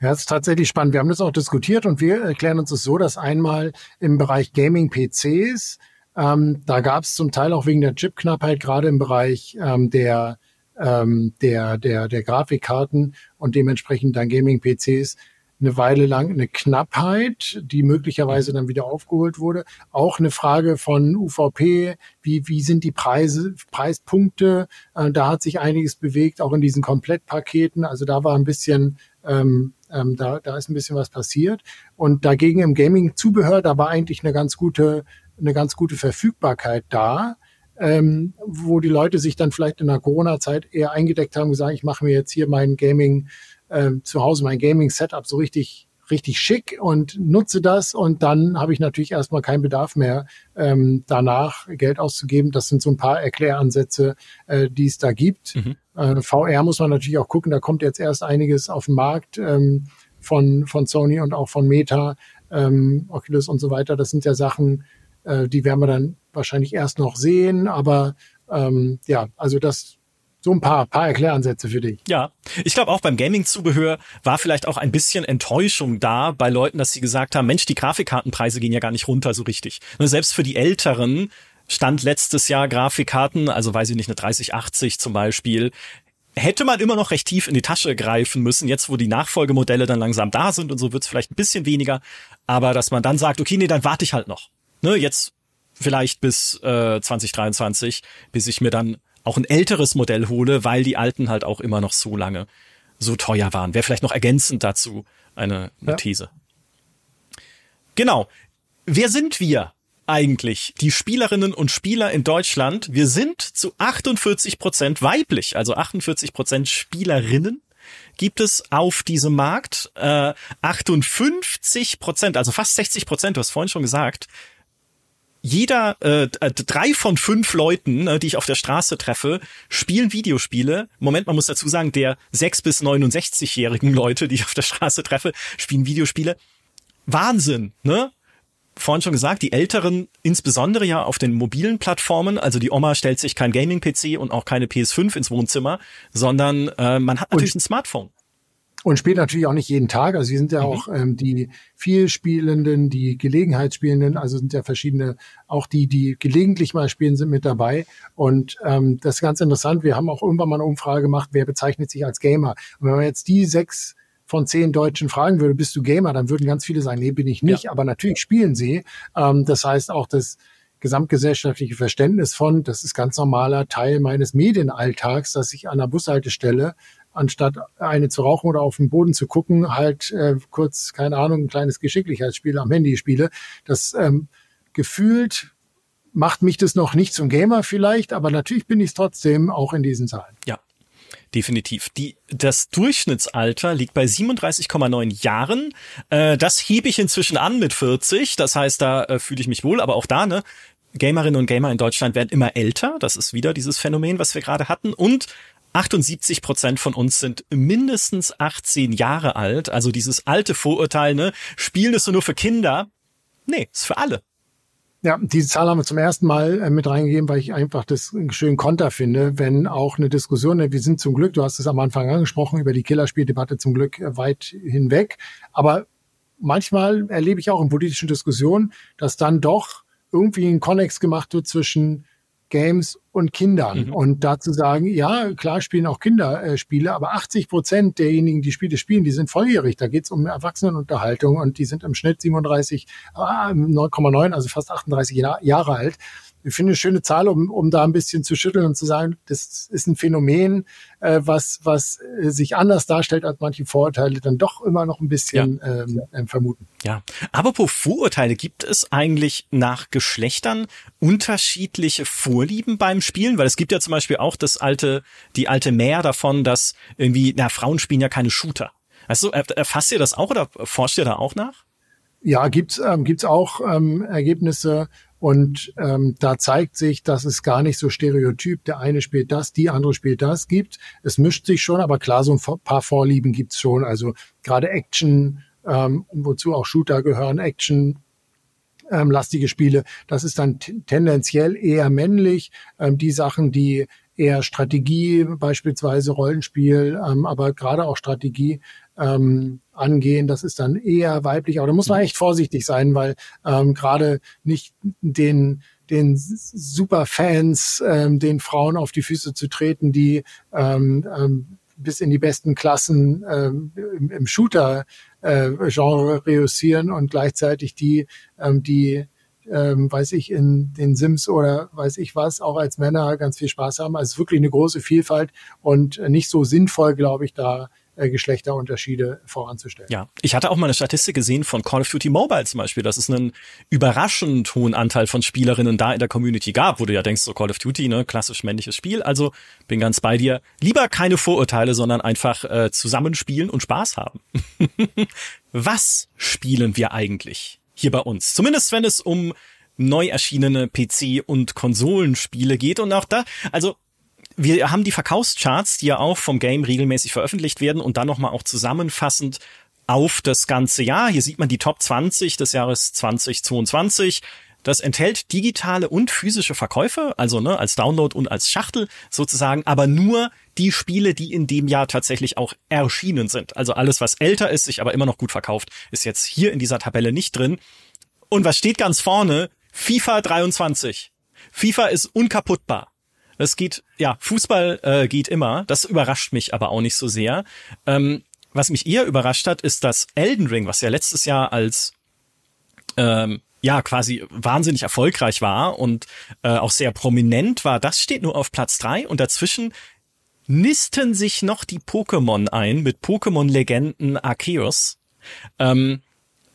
Ja, ist tatsächlich spannend. Wir haben das auch diskutiert und wir erklären uns es so, dass einmal im Bereich Gaming-PCs Ähm, da gab es zum Teil auch wegen der Chipknappheit gerade im Bereich ähm, der, ähm, der, der, der Grafikkarten und dementsprechend dann Gaming-PCs eine Weile lang eine Knappheit, die möglicherweise dann wieder aufgeholt wurde. Auch eine Frage von UVP, wie, wie sind die Preise, Preispunkte? Äh, da hat sich einiges bewegt, auch in diesen Komplettpaketen. Also da war ein bisschen, ähm, ähm, da, da ist ein bisschen was passiert. Und dagegen im Gaming-Zubehör, da war eigentlich eine ganz gute, eine ganz gute Verfügbarkeit da. Ähm, wo die Leute sich dann vielleicht in der Corona-Zeit eher eingedeckt haben, gesagt, ich mache mir jetzt hier mein Gaming äh, zu Hause mein Gaming-Setup so richtig richtig schick und nutze das und dann habe ich natürlich erstmal keinen Bedarf mehr, ähm, danach Geld auszugeben. Das sind so ein paar Erkläransätze, äh, die es da gibt. Mhm. Äh, VR muss man natürlich auch gucken, da kommt jetzt erst einiges auf den Markt ähm, von, von Sony und auch von Meta, ähm, Oculus und so weiter. Das sind ja Sachen, äh, die werden wir dann wahrscheinlich erst noch sehen, aber ähm, ja, also das so ein paar, paar Erkläransätze für dich. Ja, ich glaube auch beim Gaming-Zubehör war vielleicht auch ein bisschen Enttäuschung da bei Leuten, dass sie gesagt haben, Mensch, die Grafikkartenpreise gehen ja gar nicht runter so richtig. Ne, selbst für die Älteren stand letztes Jahr Grafikkarten, also weiß ich nicht, eine 3080 zum Beispiel, hätte man immer noch recht tief in die Tasche greifen müssen. Jetzt, wo die Nachfolgemodelle dann langsam da sind und so wird es vielleicht ein bisschen weniger. Aber dass man dann sagt, okay, nee, dann warte ich halt noch. Ne, jetzt vielleicht bis äh, 2023, bis ich mir dann auch ein älteres Modell hole, weil die alten halt auch immer noch so lange so teuer waren. Wäre vielleicht noch ergänzend dazu eine, eine ja. These. Genau. Wer sind wir eigentlich? Die Spielerinnen und Spieler in Deutschland. Wir sind zu 48 Prozent weiblich, also 48 Prozent Spielerinnen gibt es auf diesem Markt. Äh, 58 Prozent, also fast 60 Prozent, du hast vorhin schon gesagt, jeder, äh, drei von fünf Leuten, äh, die ich auf der Straße treffe, spielen Videospiele. Moment, man muss dazu sagen, der sechs bis 69-jährigen Leute, die ich auf der Straße treffe, spielen Videospiele. Wahnsinn, ne? Vorhin schon gesagt, die Älteren, insbesondere ja auf den mobilen Plattformen, also die Oma stellt sich kein Gaming-PC und auch keine PS5 ins Wohnzimmer, sondern äh, man hat natürlich und, ein Smartphone und spielt natürlich auch nicht jeden Tag. Also sie sind ja mhm. auch ähm, die Vielspielenden, die Gelegenheitsspielenden, also sind ja verschiedene, auch die, die gelegentlich mal spielen, sind mit dabei. Und ähm, das ist ganz interessant. Wir haben auch irgendwann mal eine Umfrage gemacht, wer bezeichnet sich als Gamer. Und wenn man jetzt die sechs von zehn Deutschen fragen würde, bist du Gamer, dann würden ganz viele sagen, nee, bin ich nicht. Ja. Aber natürlich spielen sie. Ähm, das heißt auch, das gesamtgesellschaftliche Verständnis von, das ist ganz normaler Teil meines Medienalltags, dass ich an der Bushaltestelle anstatt eine zu rauchen oder auf den Boden zu gucken, halt äh, kurz, keine Ahnung, ein kleines Geschicklichkeitsspiel am Handy spiele. Das ähm, gefühlt macht mich das noch nicht zum Gamer vielleicht, aber natürlich bin ich es trotzdem auch in diesen Zahlen. Ja. Definitiv. Die, das Durchschnittsalter liegt bei 37,9 Jahren. Äh, das hebe ich inzwischen an mit 40. Das heißt, da äh, fühle ich mich wohl. Aber auch da, ne, Gamerinnen und Gamer in Deutschland werden immer älter. Das ist wieder dieses Phänomen, was wir gerade hatten. Und 78 Prozent von uns sind mindestens 18 Jahre alt. Also dieses alte Vorurteil, ne? Spielen ist nur für Kinder. Nee, ist für alle. Ja, diese Zahl haben wir zum ersten Mal äh, mit reingegeben, weil ich einfach das schön Konter finde, wenn auch eine Diskussion, wir sind zum Glück, du hast es am Anfang angesprochen, über die Killerspieldebatte zum Glück äh, weit hinweg. Aber manchmal erlebe ich auch in politischen Diskussionen, dass dann doch irgendwie ein Konnex gemacht wird zwischen Games und Kindern. Mhm. Und dazu sagen, ja, klar spielen auch Kinder äh, Spiele, aber 80 Prozent derjenigen, die Spiele spielen, die sind volljährig. Da geht es um Erwachsenenunterhaltung und die sind im Schnitt 37, ah, 9,9, also fast 38 Jahre alt ich finde eine schöne Zahl, um, um da ein bisschen zu schütteln und zu sagen, das ist ein Phänomen, äh, was, was äh, sich anders darstellt, als manche Vorurteile dann doch immer noch ein bisschen ja. ähm, äh, vermuten. Ja, apropos Vorurteile, gibt es eigentlich nach Geschlechtern unterschiedliche Vorlieben beim Spielen? Weil es gibt ja zum Beispiel auch das alte, die alte Mehr davon, dass irgendwie, na, Frauen spielen ja keine Shooter. Also erfasst ihr das auch oder forscht ihr da auch nach? Ja, gibt's ähm, gibt's auch ähm, Ergebnisse und ähm, da zeigt sich, dass es gar nicht so stereotyp, der eine spielt das, die andere spielt das gibt. Es mischt sich schon, aber klar, so ein paar Vorlieben gibt's schon. Also gerade Action, ähm, wozu auch Shooter gehören, Action, ähm, lastige Spiele, das ist dann tendenziell eher männlich. Ähm, die Sachen, die eher Strategie, beispielsweise Rollenspiel, ähm, aber gerade auch Strategie ähm, angehen. Das ist dann eher weiblich, aber da muss man echt vorsichtig sein, weil ähm, gerade nicht den den Superfans, ähm, den Frauen auf die Füße zu treten, die ähm, ähm, bis in die besten Klassen ähm, im, im Shooter äh, Genre reüssieren und gleichzeitig die, ähm, die ähm, weiß ich, in den Sims oder weiß ich was, auch als Männer ganz viel Spaß haben. Also wirklich eine große Vielfalt und nicht so sinnvoll, glaube ich, da Geschlechterunterschiede voranzustellen. Ja, ich hatte auch mal eine Statistik gesehen von Call of Duty Mobile zum Beispiel, dass es einen überraschend hohen Anteil von Spielerinnen da in der Community gab, wo du ja denkst, so Call of Duty, ne, klassisch männliches Spiel. Also bin ganz bei dir. Lieber keine Vorurteile, sondern einfach äh, zusammenspielen und Spaß haben. Was spielen wir eigentlich hier bei uns? Zumindest wenn es um neu erschienene PC- und Konsolenspiele geht. Und auch da, also wir haben die Verkaufscharts, die ja auch vom Game regelmäßig veröffentlicht werden und dann nochmal auch zusammenfassend auf das ganze Jahr. Hier sieht man die Top 20 des Jahres 2022. Das enthält digitale und physische Verkäufe, also ne, als Download und als Schachtel sozusagen, aber nur die Spiele, die in dem Jahr tatsächlich auch erschienen sind. Also alles, was älter ist, sich aber immer noch gut verkauft, ist jetzt hier in dieser Tabelle nicht drin. Und was steht ganz vorne? FIFA 23. FIFA ist unkaputtbar. Es geht, ja, Fußball äh, geht immer. Das überrascht mich aber auch nicht so sehr. Ähm, was mich eher überrascht hat, ist, dass Elden Ring, was ja letztes Jahr als ähm, ja quasi wahnsinnig erfolgreich war und äh, auch sehr prominent war, das steht nur auf Platz drei und dazwischen nisten sich noch die Pokémon ein mit Pokémon-Legenden Arceus. Ähm,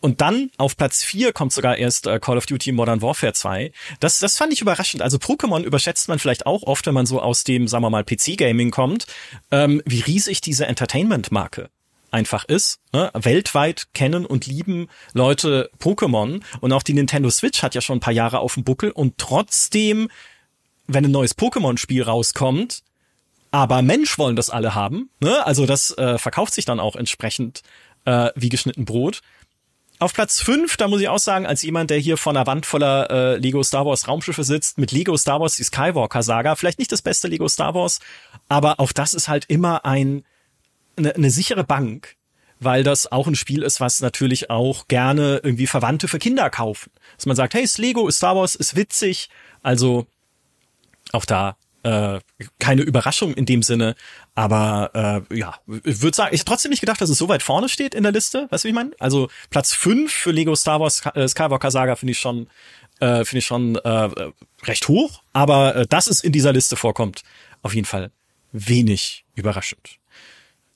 und dann auf Platz 4 kommt sogar erst äh, Call of Duty Modern Warfare 2. Das, das fand ich überraschend. Also Pokémon überschätzt man vielleicht auch oft, wenn man so aus dem, sagen wir mal, PC-Gaming kommt, ähm, wie riesig diese Entertainment-Marke einfach ist. Ne? Weltweit kennen und lieben Leute Pokémon und auch die Nintendo Switch hat ja schon ein paar Jahre auf dem Buckel und trotzdem, wenn ein neues Pokémon-Spiel rauskommt, aber Mensch wollen das alle haben, ne? also das äh, verkauft sich dann auch entsprechend äh, wie geschnitten Brot. Auf Platz 5, da muss ich auch sagen, als jemand, der hier vor einer Wand voller äh, Lego Star Wars Raumschiffe sitzt, mit Lego Star Wars die Skywalker Saga, vielleicht nicht das beste Lego Star Wars, aber auch das ist halt immer ein eine, eine sichere Bank, weil das auch ein Spiel ist, was natürlich auch gerne irgendwie Verwandte für Kinder kaufen. Dass man sagt, hey, ist Lego, ist Star Wars, ist witzig, also auch da äh, keine Überraschung in dem Sinne, aber äh, ja, ich würde sagen, ich trotzdem nicht gedacht, dass es so weit vorne steht in der Liste, weißt du, wie ich meine? Also Platz fünf für Lego Star Wars äh, Skywalker Saga finde ich schon äh, finde ich schon äh, recht hoch, aber äh, dass es in dieser Liste vorkommt, auf jeden Fall wenig überraschend.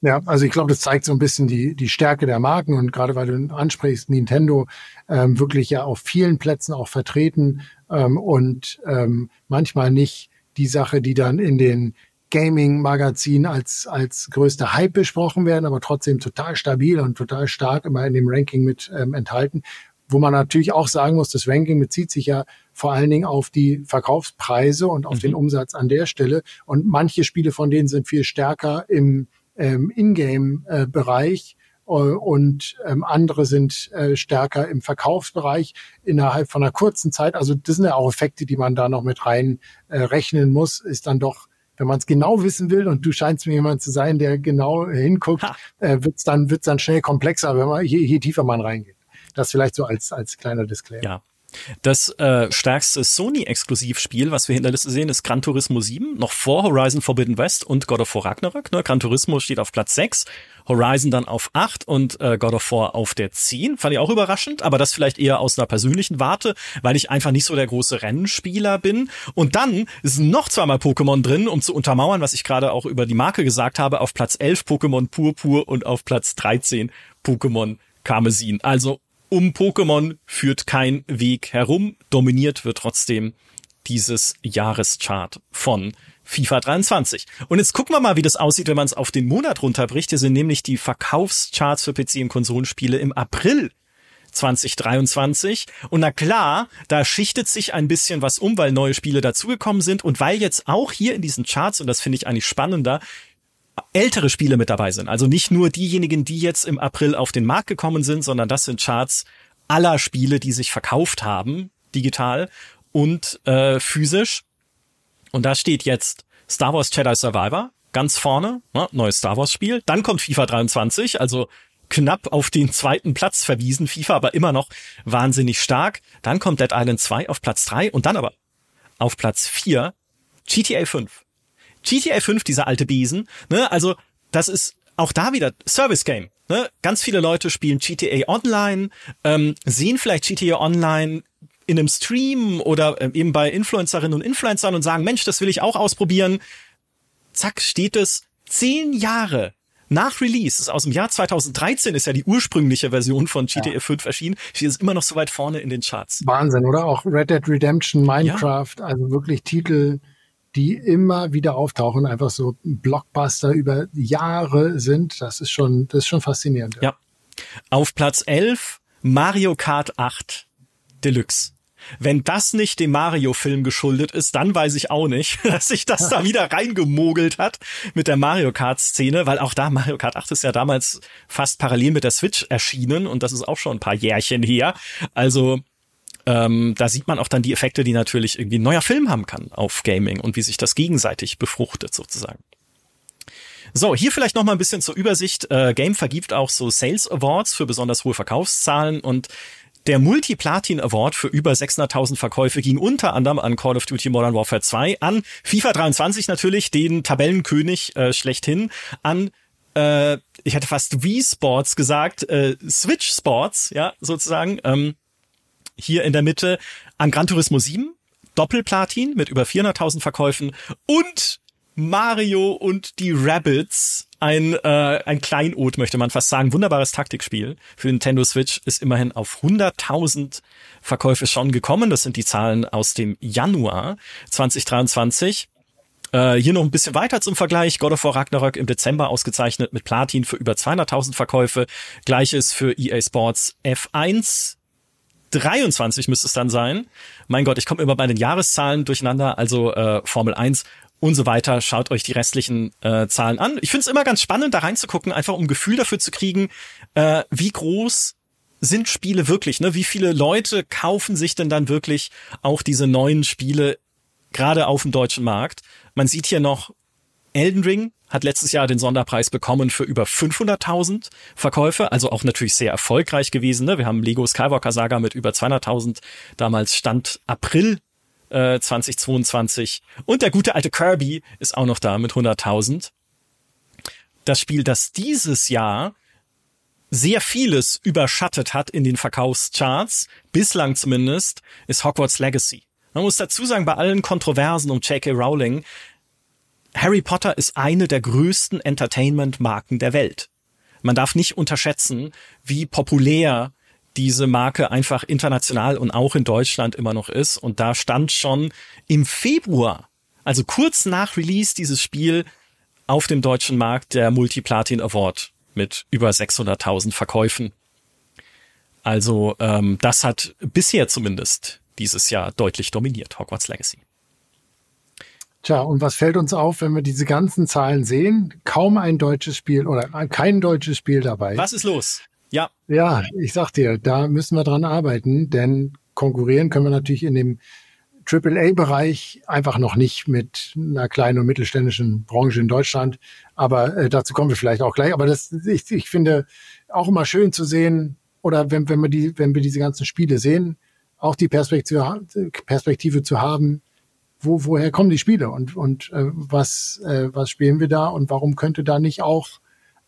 Ja, also ich glaube, das zeigt so ein bisschen die, die Stärke der Marken und gerade weil du ansprichst, Nintendo ähm, wirklich ja auf vielen Plätzen auch vertreten ähm, und ähm, manchmal nicht die Sache, die dann in den Gaming-Magazinen als, als größter Hype besprochen werden, aber trotzdem total stabil und total stark immer in dem Ranking mit ähm, enthalten. Wo man natürlich auch sagen muss, das Ranking bezieht sich ja vor allen Dingen auf die Verkaufspreise und auf mhm. den Umsatz an der Stelle. Und manche Spiele von denen sind viel stärker im ähm, Ingame-Bereich. Äh, und ähm, andere sind äh, stärker im Verkaufsbereich innerhalb von einer kurzen Zeit. Also das sind ja auch Effekte, die man da noch mit rein äh, rechnen muss, ist dann doch wenn man es genau wissen will, und du scheinst mir jemand zu sein, der genau hinguckt, äh, wird es dann, wird's dann schnell komplexer, wenn man je, je tiefer man reingeht. Das vielleicht so als, als kleiner Disclaimer. Ja, das äh, stärkste Sony-Exklusivspiel, was wir in Liste sehen, ist Gran Turismo 7, noch vor Horizon Forbidden West und God of War Ragnarök. Ne? Gran Turismo steht auf Platz 6, Horizon dann auf 8 und äh, God of War auf der 10. Fand ich auch überraschend, aber das vielleicht eher aus einer persönlichen Warte, weil ich einfach nicht so der große Rennspieler bin. Und dann sind noch zweimal Pokémon drin, um zu untermauern, was ich gerade auch über die Marke gesagt habe, auf Platz 11 Pokémon Purpur und auf Platz 13 Pokémon Karmesin. Also um Pokémon führt kein Weg herum. Dominiert wird trotzdem dieses Jahreschart von FIFA 23. Und jetzt gucken wir mal, wie das aussieht, wenn man es auf den Monat runterbricht. Hier sind nämlich die Verkaufscharts für PC und Konsolenspiele im April 2023. Und na klar, da schichtet sich ein bisschen was um, weil neue Spiele dazugekommen sind und weil jetzt auch hier in diesen Charts, und das finde ich eigentlich spannender, ältere Spiele mit dabei sind. Also nicht nur diejenigen, die jetzt im April auf den Markt gekommen sind, sondern das sind Charts aller Spiele, die sich verkauft haben, digital und äh, physisch. Und da steht jetzt Star Wars Jedi Survivor ganz vorne, ne, neues Star Wars Spiel. Dann kommt FIFA 23, also knapp auf den zweiten Platz verwiesen, FIFA aber immer noch wahnsinnig stark. Dann kommt Dead Island 2 auf Platz 3 und dann aber Auf Platz 4 GTA 5. GTA 5, dieser alte Besen, ne? Also, das ist auch da wieder Service Game. Ne? Ganz viele Leute spielen GTA Online, ähm, sehen vielleicht GTA Online in einem Stream oder äh, eben bei Influencerinnen und Influencern und sagen, Mensch, das will ich auch ausprobieren. Zack, steht es zehn Jahre nach Release, ist aus dem Jahr 2013 ist ja die ursprüngliche Version von GTA ja. 5 erschienen, steht es immer noch so weit vorne in den Charts. Wahnsinn, oder? Auch Red Dead Redemption, Minecraft, ja. also wirklich Titel, die immer wieder auftauchen, einfach so Blockbuster über Jahre sind. Das ist schon, das ist schon faszinierend. Ja. Auf Platz 11 Mario Kart 8 Deluxe. Wenn das nicht dem Mario-Film geschuldet ist, dann weiß ich auch nicht, dass sich das da wieder reingemogelt hat mit der Mario Kart-Szene, weil auch da Mario Kart 8 ist ja damals fast parallel mit der Switch erschienen und das ist auch schon ein paar Jährchen her. Also ähm, da sieht man auch dann die Effekte, die natürlich irgendwie ein neuer Film haben kann auf Gaming und wie sich das gegenseitig befruchtet sozusagen. So, hier vielleicht noch mal ein bisschen zur Übersicht. Äh, Game vergibt auch so Sales Awards für besonders hohe Verkaufszahlen und der Multi-Platin Award für über 600.000 Verkäufe ging unter anderem an Call of Duty Modern Warfare 2, an FIFA 23 natürlich, den Tabellenkönig äh, schlechthin, an äh, ich hätte fast Wii Sports gesagt, äh, Switch Sports, ja, sozusagen, ähm, hier in der Mitte, an Gran Turismo 7, Doppelplatin mit über 400.000 Verkäufen und Mario und die Rabbits, ein, äh, ein Kleinod, möchte man fast sagen. Wunderbares Taktikspiel für Nintendo Switch ist immerhin auf 100.000 Verkäufe schon gekommen. Das sind die Zahlen aus dem Januar 2023. Äh, hier noch ein bisschen weiter zum Vergleich. God of War Ragnarok im Dezember ausgezeichnet mit Platin für über 200.000 Verkäufe. Gleiches für EA Sports F1 23 müsste es dann sein. Mein Gott, ich komme immer bei den Jahreszahlen durcheinander. Also äh, Formel 1 und so weiter. Schaut euch die restlichen äh, Zahlen an. Ich finde es immer ganz spannend, da reinzugucken, einfach um ein Gefühl dafür zu kriegen, äh, wie groß sind Spiele wirklich, ne? Wie viele Leute kaufen sich denn dann wirklich auch diese neuen Spiele gerade auf dem deutschen Markt? Man sieht hier noch Elden Ring hat letztes Jahr den Sonderpreis bekommen für über 500.000 Verkäufe, also auch natürlich sehr erfolgreich gewesen. Ne? Wir haben Lego Skywalker Saga mit über 200.000 damals Stand April 2022. Äh, Und der gute alte Kirby ist auch noch da mit 100.000. Das Spiel, das dieses Jahr sehr vieles überschattet hat in den Verkaufscharts, bislang zumindest, ist Hogwarts Legacy. Man muss dazu sagen, bei allen Kontroversen um J.K. Rowling, Harry Potter ist eine der größten Entertainment-Marken der Welt. Man darf nicht unterschätzen, wie populär diese Marke einfach international und auch in Deutschland immer noch ist. Und da stand schon im Februar, also kurz nach Release dieses Spiel, auf dem deutschen Markt der Multiplatin Award mit über 600.000 Verkäufen. Also ähm, das hat bisher zumindest dieses Jahr deutlich dominiert, Hogwarts Legacy. Tja, und was fällt uns auf, wenn wir diese ganzen Zahlen sehen? Kaum ein deutsches Spiel oder kein deutsches Spiel dabei. Was ist los? Ja. Ja, ich sag dir, da müssen wir dran arbeiten, denn konkurrieren können wir natürlich in dem AAA-Bereich einfach noch nicht mit einer kleinen und mittelständischen Branche in Deutschland. Aber äh, dazu kommen wir vielleicht auch gleich. Aber das, ich, ich finde auch immer schön zu sehen, oder wenn, wenn wir die, wenn wir diese ganzen Spiele sehen, auch die Perspektive, Perspektive zu haben, wo, woher kommen die Spiele und, und äh, was, äh, was spielen wir da und warum könnte da nicht auch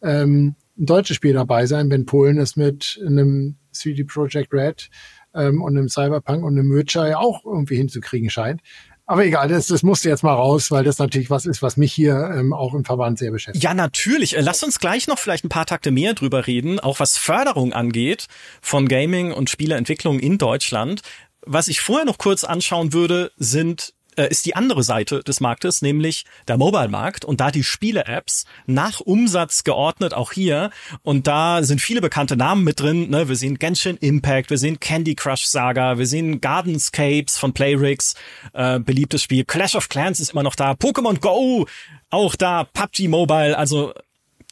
ähm, ein deutsches Spiel dabei sein, wenn Polen es mit einem 3D Project Red ähm, und einem Cyberpunk und einem Witcher ja auch irgendwie hinzukriegen scheint. Aber egal, das, das musste jetzt mal raus, weil das natürlich was ist, was mich hier ähm, auch im Verband sehr beschäftigt. Ja, natürlich. Äh, lass uns gleich noch vielleicht ein paar Takte mehr drüber reden, auch was Förderung angeht von Gaming und Spieleentwicklung in Deutschland. Was ich vorher noch kurz anschauen würde, sind äh, ist die andere Seite des Marktes, nämlich der Mobile-Markt und da die Spiele-Apps nach Umsatz geordnet, auch hier. Und da sind viele bekannte Namen mit drin. Ne? Wir sehen Genshin Impact, wir sehen Candy Crush Saga, wir sehen Gardenscapes von Playrix, äh, beliebtes Spiel. Clash of Clans ist immer noch da, Pokémon Go auch da, PUBG Mobile, also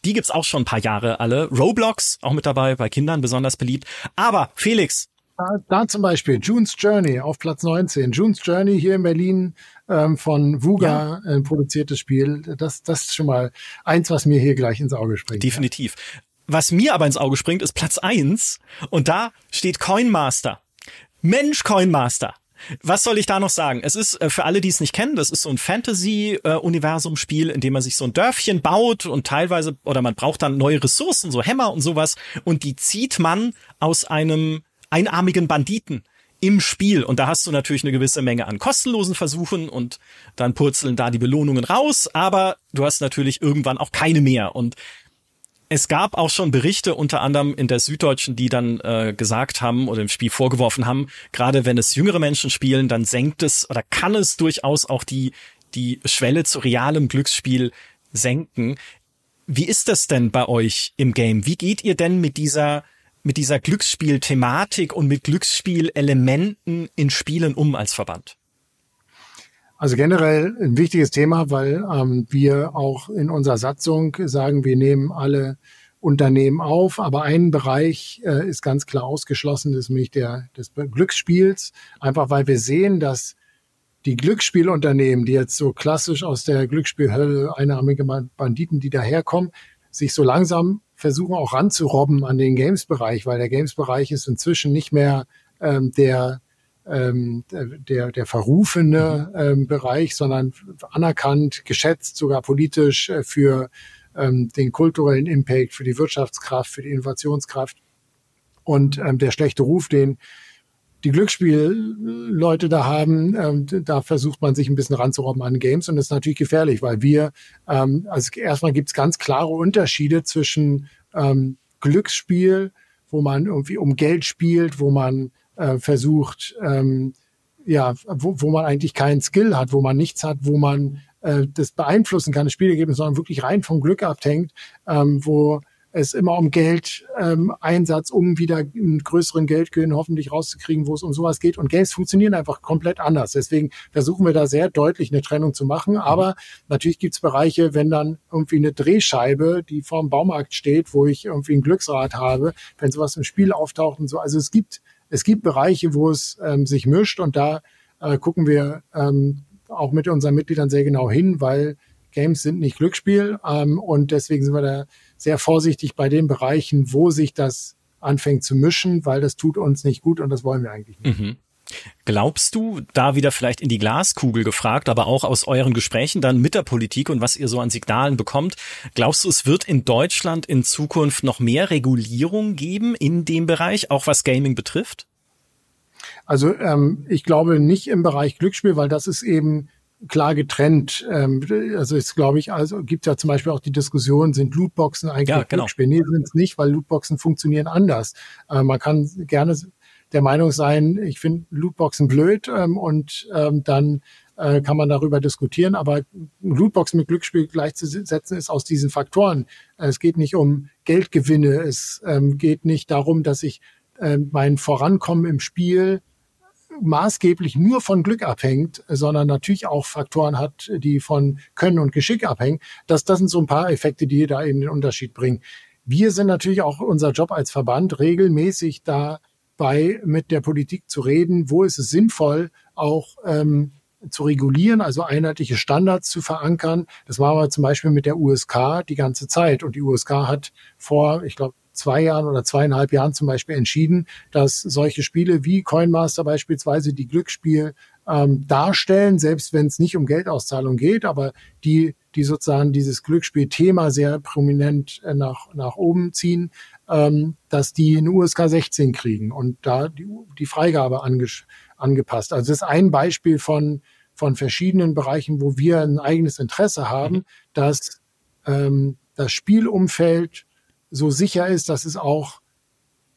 die gibt's auch schon ein paar Jahre alle. Roblox auch mit dabei, bei Kindern besonders beliebt. Aber Felix, da, da zum Beispiel June's Journey auf Platz 19. June's Journey hier in Berlin ähm, von Vuga ja. äh, produziertes Spiel. Das, das ist schon mal eins, was mir hier gleich ins Auge springt. Definitiv. Ja. Was mir aber ins Auge springt, ist Platz eins und da steht Coinmaster. Mensch, Coinmaster. Was soll ich da noch sagen? Es ist äh, für alle, die es nicht kennen, das ist so ein Fantasy-Universum-Spiel, in dem man sich so ein Dörfchen baut und teilweise, oder man braucht dann neue Ressourcen, so Hämmer und sowas, und die zieht man aus einem einarmigen Banditen im Spiel. Und da hast du natürlich eine gewisse Menge an kostenlosen Versuchen und dann purzeln da die Belohnungen raus, aber du hast natürlich irgendwann auch keine mehr. Und es gab auch schon Berichte, unter anderem in der Süddeutschen, die dann äh, gesagt haben oder im Spiel vorgeworfen haben, gerade wenn es jüngere Menschen spielen, dann senkt es oder kann es durchaus auch die, die Schwelle zu realem Glücksspiel senken. Wie ist das denn bei euch im Game? Wie geht ihr denn mit dieser mit dieser Glücksspiel-Thematik und mit Glücksspielelementen in Spielen um als Verband? Also generell ein wichtiges Thema, weil ähm, wir auch in unserer Satzung sagen, wir nehmen alle Unternehmen auf, aber ein Bereich äh, ist ganz klar ausgeschlossen, das ist nämlich der des Glücksspiels, einfach weil wir sehen, dass die Glücksspielunternehmen, die jetzt so klassisch aus der Glücksspielhölle, einarmige Banditen, die daherkommen, sich so langsam versuchen auch ranzurobben an den Games-Bereich, weil der Games-Bereich ist inzwischen nicht mehr ähm, der ähm, der, der verrufene ähm, Bereich, sondern anerkannt, geschätzt, sogar politisch äh, für ähm, den kulturellen Impact, für die Wirtschaftskraft, für die Innovationskraft. Und ähm, der schlechte Ruf, den die Glücksspielleute da haben, ähm, da versucht man sich ein bisschen ranzurobben an Games und das ist natürlich gefährlich, weil wir, ähm, also erstmal gibt es ganz klare Unterschiede zwischen ähm, Glücksspiel, wo man irgendwie um Geld spielt, wo man äh, versucht, ähm, ja, wo, wo man eigentlich keinen Skill hat, wo man nichts hat, wo man äh, das beeinflussen kann, das Spielergebnis, sondern wirklich rein vom Glück abhängt, ähm, wo es immer um Geld, ähm, Einsatz, um wieder einen größeren Geldgewinn hoffentlich rauszukriegen, wo es um sowas geht. Und Games funktionieren einfach komplett anders. Deswegen versuchen wir da sehr deutlich eine Trennung zu machen. Aber natürlich gibt es Bereiche, wenn dann irgendwie eine Drehscheibe, die vorm Baumarkt steht, wo ich irgendwie ein Glücksrad habe, wenn sowas im Spiel auftaucht und so. Also es gibt, es gibt Bereiche, wo es ähm, sich mischt und da äh, gucken wir ähm, auch mit unseren Mitgliedern sehr genau hin, weil Games sind nicht Glücksspiel ähm, und deswegen sind wir da sehr vorsichtig bei den Bereichen, wo sich das anfängt zu mischen, weil das tut uns nicht gut und das wollen wir eigentlich nicht. Mhm. Glaubst du, da wieder vielleicht in die Glaskugel gefragt, aber auch aus euren Gesprächen dann mit der Politik und was ihr so an Signalen bekommt, glaubst du, es wird in Deutschland in Zukunft noch mehr Regulierung geben in dem Bereich, auch was Gaming betrifft? Also ähm, ich glaube nicht im Bereich Glücksspiel, weil das ist eben klar getrennt. Ähm, also ist, glaube ich, also gibt ja zum Beispiel auch die Diskussion, sind Lootboxen eigentlich ja, genau. Glücksspiel? Nee, sind es nicht, weil Lootboxen funktionieren anders. Äh, man kann gerne der Meinung sein, ich finde Lootboxen blöd ähm, und ähm, dann äh, kann man darüber diskutieren, aber Lootboxen mit Glücksspiel gleichzusetzen ist aus diesen Faktoren. Es geht nicht um Geldgewinne, es ähm, geht nicht darum, dass ich äh, mein Vorankommen im Spiel maßgeblich nur von Glück abhängt, sondern natürlich auch Faktoren hat, die von Können und Geschick abhängen. Das, das sind so ein paar Effekte, die da eben den Unterschied bringen. Wir sind natürlich auch unser Job als Verband regelmäßig dabei, mit der Politik zu reden, wo ist es sinnvoll, auch ähm, zu regulieren, also einheitliche Standards zu verankern. Das machen wir zum Beispiel mit der USK die ganze Zeit. Und die USK hat vor, ich glaube, zwei Jahren oder zweieinhalb Jahren zum Beispiel entschieden, dass solche Spiele wie Coinmaster beispielsweise die Glücksspiel ähm, darstellen, selbst wenn es nicht um Geldauszahlung geht, aber die, die sozusagen dieses Glücksspiel-Thema sehr prominent äh, nach, nach oben ziehen, ähm, dass die eine USK 16 kriegen und da die, die Freigabe angepasst. Also das ist ein Beispiel von, von verschiedenen Bereichen, wo wir ein eigenes Interesse haben, mhm. dass ähm, das Spielumfeld so sicher ist, dass es auch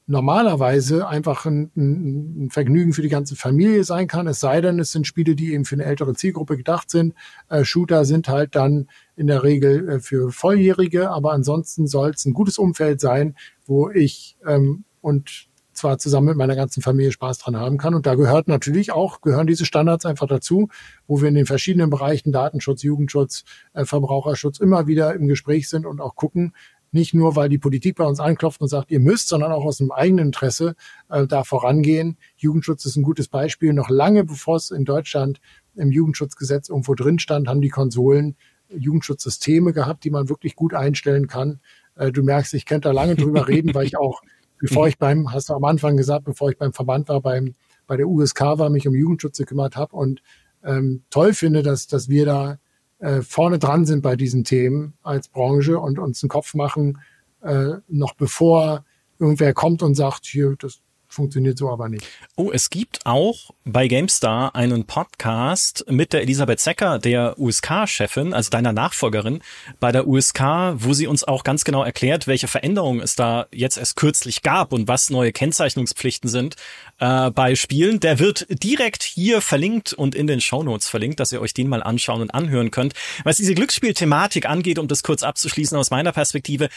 normalerweise einfach ein, ein, Vergnügen für die ganze Familie sein kann. Es sei denn, es sind Spiele, die eben für eine ältere Zielgruppe gedacht sind. Äh, Shooter sind halt dann in der Regel äh, für Volljährige, aber ansonsten soll es ein gutes Umfeld sein, wo ich ähm, und zwar zusammen mit meiner ganzen Familie Spaß dran haben kann. Und da gehört natürlich auch, gehören diese Standards einfach dazu, wo wir in den verschiedenen Bereichen Datenschutz, Jugendschutz, äh, Verbraucherschutz immer wieder im Gespräch sind und auch gucken, nicht nur, weil die Politik bei uns anklopft und sagt, ihr müsst, sondern auch aus dem eigenen Interesse äh, da vorangehen. Jugendschutz ist ein gutes Beispiel. Noch lange bevor es in Deutschland im Jugendschutzgesetz irgendwo drin stand, haben die Konsolen Jugendschutzsysteme gehabt, die man wirklich gut einstellen kann. Äh, du merkst, ich könnte da lange drüber reden, weil ich auch, bevor ich beim, hast du am Anfang gesagt, bevor ich beim Verband war, beim bei der USK war, mich um Jugendschutz gekümmert habe und ähm, toll finde, dass, dass wir da äh, vorne dran sind bei diesen Themen als Branche und uns einen Kopf machen, äh, noch bevor irgendwer kommt und sagt, hier, das funktioniert so aber nicht. Oh, es gibt auch bei GameStar einen Podcast mit der Elisabeth Zecker, der USK-Chefin, also deiner Nachfolgerin bei der USK, wo sie uns auch ganz genau erklärt, welche Veränderungen es da jetzt erst kürzlich gab und was neue Kennzeichnungspflichten sind äh, bei Spielen. Der wird direkt hier verlinkt und in den Shownotes verlinkt, dass ihr euch den mal anschauen und anhören könnt. Was diese Glücksspielthematik angeht, um das kurz abzuschließen aus meiner Perspektive,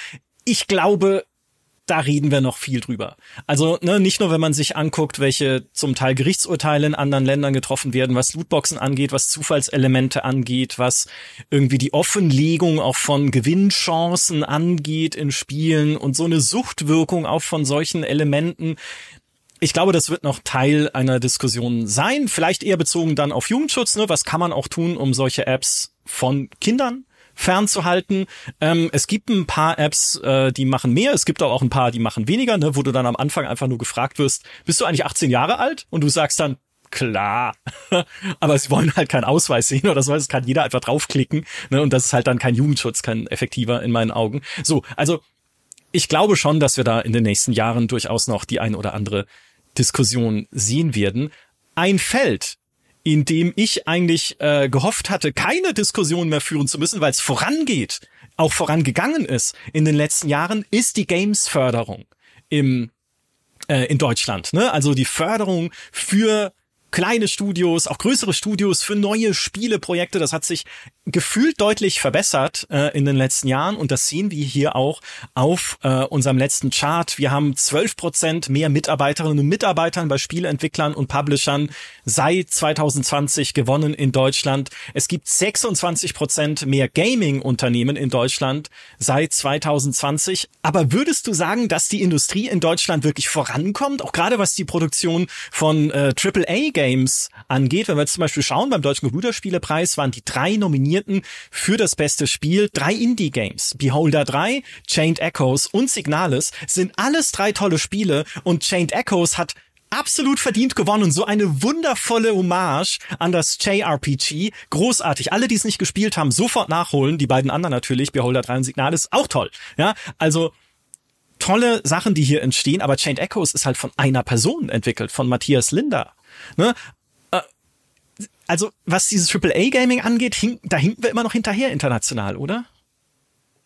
ich glaube, da reden wir noch viel drüber. Also ne, nicht nur, wenn man sich anguckt, welche zum Teil Gerichtsurteile in anderen Ländern getroffen werden, was Lootboxen angeht, was Zufallselemente angeht, was irgendwie die Offenlegung auch von Gewinnchancen angeht in Spielen und so eine Suchtwirkung auch von solchen Elementen. Ich glaube, das wird noch Teil einer Diskussion sein, vielleicht eher bezogen dann auf Jugendschutz. Ne? Was kann man auch tun, um solche Apps von Kindern fernzuhalten. Ähm, es gibt ein paar Apps, äh, die machen mehr. Es gibt auch ein paar, die machen weniger, ne, wo du dann am Anfang einfach nur gefragt wirst, bist du eigentlich 18 Jahre alt? Und du sagst dann, klar. Aber sie wollen halt keinen Ausweis sehen oder so, es kann jeder einfach draufklicken. Ne? Und das ist halt dann kein Jugendschutz, kein effektiver in meinen Augen. So, also ich glaube schon, dass wir da in den nächsten Jahren durchaus noch die ein oder andere Diskussion sehen werden. Ein Feld, in dem ich eigentlich äh, gehofft hatte, keine Diskussion mehr führen zu müssen, weil es vorangeht, auch vorangegangen ist in den letzten Jahren, ist die Games-Förderung im äh, in Deutschland. Ne? Also die Förderung für kleine Studios, auch größere Studios für neue Spieleprojekte. Das hat sich gefühlt deutlich verbessert äh, in den letzten Jahren und das sehen wir hier auch auf äh, unserem letzten Chart. Wir haben 12 Prozent mehr Mitarbeiterinnen und Mitarbeitern bei Spieleentwicklern und Publishern seit 2020 gewonnen in Deutschland. Es gibt 26 Prozent mehr Gaming-Unternehmen in Deutschland seit 2020. Aber würdest du sagen, dass die Industrie in Deutschland wirklich vorankommt, auch gerade was die Produktion von äh, AAA Games angeht. Wenn wir jetzt zum Beispiel schauen, beim Deutschen Computerspielepreis waren die drei Nominierten für das beste Spiel drei Indie-Games. Beholder 3, Chained Echoes und Signalis sind alles drei tolle Spiele und Chained Echoes hat absolut verdient gewonnen. So eine wundervolle Hommage an das JRPG. Großartig. Alle, die es nicht gespielt haben, sofort nachholen. Die beiden anderen natürlich, Beholder 3 und Signalis, auch toll. Ja, also tolle Sachen, die hier entstehen, aber Chained Echoes ist halt von einer Person entwickelt, von Matthias Linder. Ne? Äh, also, was dieses AAA-Gaming angeht, hink, da hinken wir immer noch hinterher international, oder?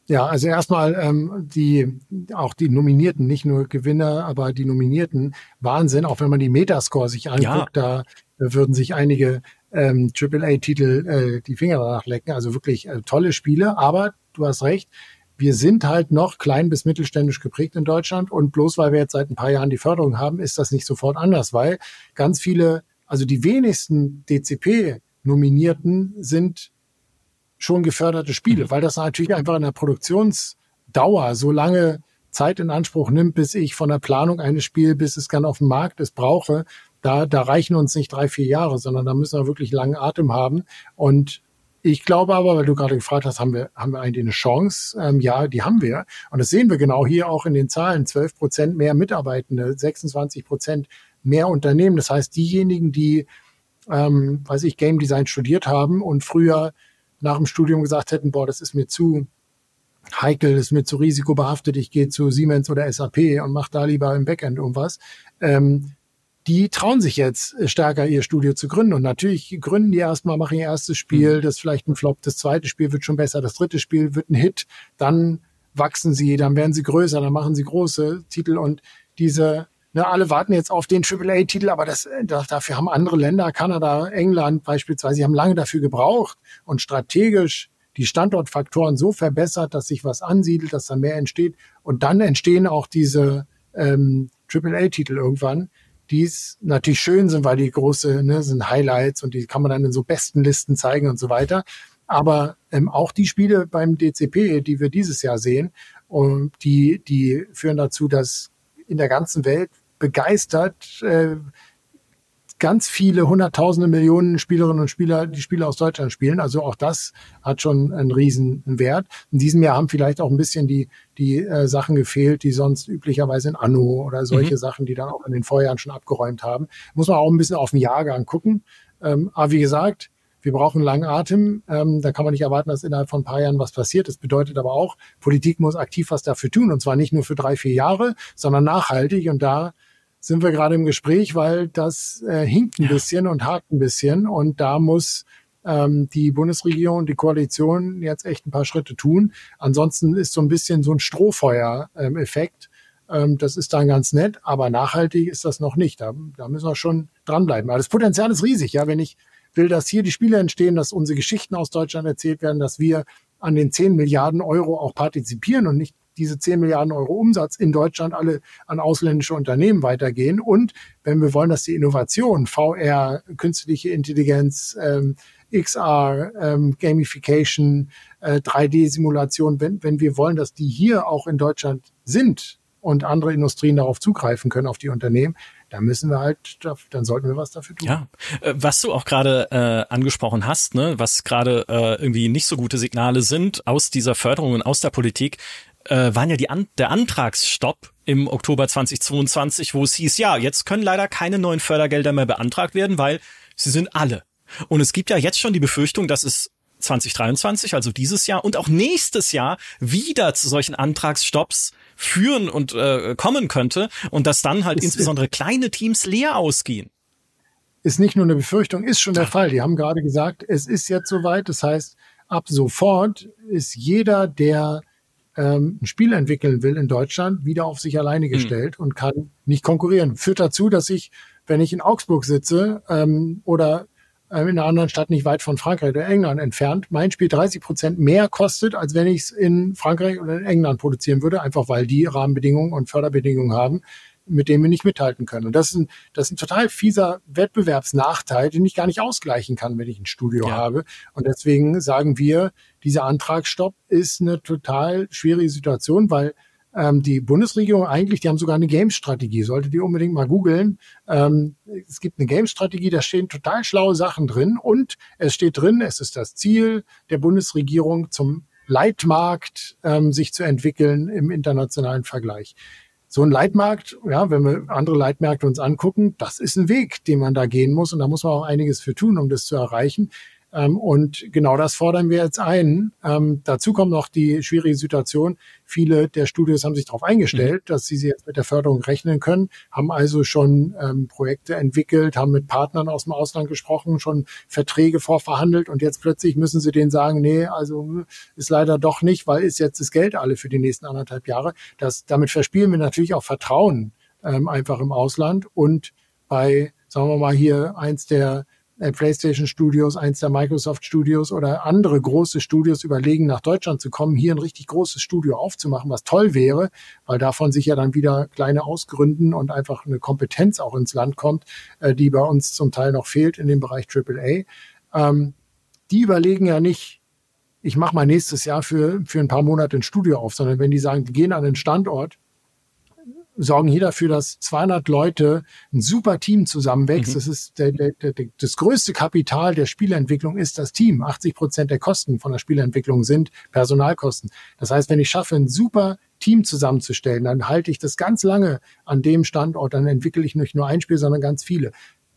Ja, also erstmal ähm, die auch die Nominierten, nicht nur Gewinner, aber die Nominierten Wahnsinn. Auch wenn man die Metascore sich anguckt, ja. da würden sich einige ähm, AAA-Titel äh, die Finger danach lecken. Also wirklich äh, tolle Spiele. Aber du hast recht, wir sind halt noch klein bis mittelständisch geprägt in Deutschland und bloß weil wir jetzt seit ein paar Jahren die Förderung haben, ist das nicht sofort anders, weil ganz viele, also die wenigsten DCP-Nominierten sind schon geförderte Spiele, mhm. weil das natürlich einfach in der Produktionsdauer so lange Zeit in Anspruch nimmt, bis ich von der Planung eines Spiels, bis es dann auf dem Markt ist, brauche. Da, da reichen uns nicht drei, vier Jahre, sondern da müssen wir wirklich langen Atem haben. Und ich glaube aber, weil du gerade gefragt hast, haben wir, haben wir eigentlich eine Chance? Ähm, ja, die haben wir. Und das sehen wir genau hier auch in den Zahlen. 12 Prozent mehr Mitarbeitende, 26 Prozent mehr Unternehmen. Das heißt, diejenigen, die, ähm, weiß ich, Game Design studiert haben und früher nach dem Studium gesagt hätten, boah, das ist mir zu heikel, das ist mir zu risikobehaftet, ich gehe zu Siemens oder SAP und mache da lieber im Backend irgendwas. Ähm, die trauen sich jetzt äh, stärker ihr Studio zu gründen. Und natürlich gründen die erstmal, machen ihr erstes Spiel, mhm. das ist vielleicht ein Flop, das zweite Spiel wird schon besser, das dritte Spiel wird ein Hit, dann wachsen sie, dann werden sie größer, dann machen sie große Titel und diese, ne, alle warten jetzt auf den AAA-Titel, aber das, äh, dafür haben andere Länder, Kanada, England beispielsweise, die haben lange dafür gebraucht und strategisch die Standortfaktoren so verbessert, dass sich was ansiedelt, dass da mehr entsteht und dann entstehen auch diese ähm, AAA-Titel irgendwann, die natürlich schön sind, weil die große ne, sind Highlights und die kann man dann in so besten Listen zeigen und so weiter. Aber ähm, auch die Spiele beim DCP, die wir dieses Jahr sehen, und die, die führen dazu, dass in der ganzen Welt begeistert äh, ganz viele hunderttausende Millionen Spielerinnen und Spieler, die Spiele aus Deutschland spielen. Also auch das hat schon einen riesen Wert. In diesem Jahr haben vielleicht auch ein bisschen die, die äh, Sachen gefehlt, die sonst üblicherweise in Anno oder solche mhm. Sachen, die dann auch in den Vorjahren schon abgeräumt haben. Muss man auch ein bisschen auf den Jahrgang gucken. Ähm, aber wie gesagt, wir brauchen langen Atem. Ähm, da kann man nicht erwarten, dass innerhalb von ein paar Jahren was passiert. Das bedeutet aber auch, Politik muss aktiv was dafür tun. Und zwar nicht nur für drei, vier Jahre, sondern nachhaltig. Und da sind wir gerade im Gespräch, weil das äh, hinkt ein ja. bisschen und hakt ein bisschen. Und da muss ähm, die Bundesregierung, die Koalition jetzt echt ein paar Schritte tun. Ansonsten ist so ein bisschen so ein Strohfeuer-Effekt. Ähm, das ist dann ganz nett, aber nachhaltig ist das noch nicht. Da, da müssen wir schon dranbleiben. Aber das Potenzial ist riesig, ja. Wenn ich will, dass hier die Spiele entstehen, dass unsere Geschichten aus Deutschland erzählt werden, dass wir an den 10 Milliarden Euro auch partizipieren und nicht diese 10 Milliarden Euro Umsatz in Deutschland alle an ausländische Unternehmen weitergehen. Und wenn wir wollen, dass die Innovation, VR, künstliche Intelligenz, ähm, XR, ähm, Gamification, äh, 3D-Simulation, wenn, wenn wir wollen, dass die hier auch in Deutschland sind und andere Industrien darauf zugreifen können, auf die Unternehmen, da müssen wir halt, dann sollten wir was dafür tun. Ja, äh, was du auch gerade äh, angesprochen hast, ne, was gerade äh, irgendwie nicht so gute Signale sind aus dieser Förderung und aus der Politik, äh, waren ja die An der Antragsstopp im Oktober 2022, wo es hieß, ja, jetzt können leider keine neuen Fördergelder mehr beantragt werden, weil sie sind alle. Und es gibt ja jetzt schon die Befürchtung, dass es 2023, also dieses Jahr und auch nächstes Jahr wieder zu solchen Antragsstopps führen und äh, kommen könnte und dass dann halt ist, insbesondere kleine Teams leer ausgehen. Ist nicht nur eine Befürchtung, ist schon der Fall. Die haben gerade gesagt, es ist jetzt soweit. Das heißt, ab sofort ist jeder, der ähm, ein Spiel entwickeln will in Deutschland, wieder auf sich alleine hm. gestellt mhm. und kann nicht konkurrieren. Führt dazu, dass ich, wenn ich in Augsburg sitze ähm, oder ähm, in einer anderen Stadt nicht weit von Frankreich oder England entfernt, mein Spiel 30 Prozent mehr kostet, als wenn ich es in Frankreich oder in England produzieren würde, einfach weil die Rahmenbedingungen und Förderbedingungen haben, mit denen wir nicht mithalten können. Und das ist ein, das ist ein total fieser Wettbewerbsnachteil, den ich gar nicht ausgleichen kann, wenn ich ein Studio ja. habe. Und deswegen sagen wir, dieser Antragsstopp ist eine total schwierige Situation, weil ähm, die Bundesregierung eigentlich, die haben sogar eine Games-Strategie, solltet ihr unbedingt mal googeln. Ähm, es gibt eine Games-Strategie, da stehen total schlaue Sachen drin und es steht drin, es ist das Ziel der Bundesregierung zum Leitmarkt ähm, sich zu entwickeln im internationalen Vergleich. So ein Leitmarkt, ja, wenn wir andere Leitmärkte uns angucken, das ist ein Weg, den man da gehen muss und da muss man auch einiges für tun, um das zu erreichen. Ähm, und genau das fordern wir jetzt ein. Ähm, dazu kommt noch die schwierige Situation. Viele der Studios haben sich darauf eingestellt, mhm. dass sie jetzt mit der Förderung rechnen können, haben also schon ähm, Projekte entwickelt, haben mit Partnern aus dem Ausland gesprochen, schon Verträge vorverhandelt und jetzt plötzlich müssen sie denen sagen, nee, also ist leider doch nicht, weil ist jetzt das Geld alle für die nächsten anderthalb Jahre. Das, damit verspielen wir natürlich auch Vertrauen einfach im Ausland und bei, sagen wir mal hier, eins der PlayStation Studios, eins der Microsoft Studios oder andere große Studios überlegen, nach Deutschland zu kommen, hier ein richtig großes Studio aufzumachen, was toll wäre, weil davon sich ja dann wieder kleine ausgründen und einfach eine Kompetenz auch ins Land kommt, äh, die bei uns zum Teil noch fehlt in dem Bereich AAA. Ähm, die überlegen ja nicht, ich mache mal nächstes Jahr für, für ein paar Monate ein Studio auf, sondern wenn die sagen, die gehen an den Standort, sorgen hier dafür, dass 200 Leute ein super Team zusammenwächst. Mhm. Das ist der, der, der, das größte Kapital der Spielentwicklung ist das Team. 80 Prozent der Kosten von der Spielentwicklung sind Personalkosten. Das heißt, wenn ich schaffe, ein super Team zusammenzustellen, dann halte ich das ganz lange an dem Standort, dann entwickle ich nicht nur ein Spiel, sondern ganz viele.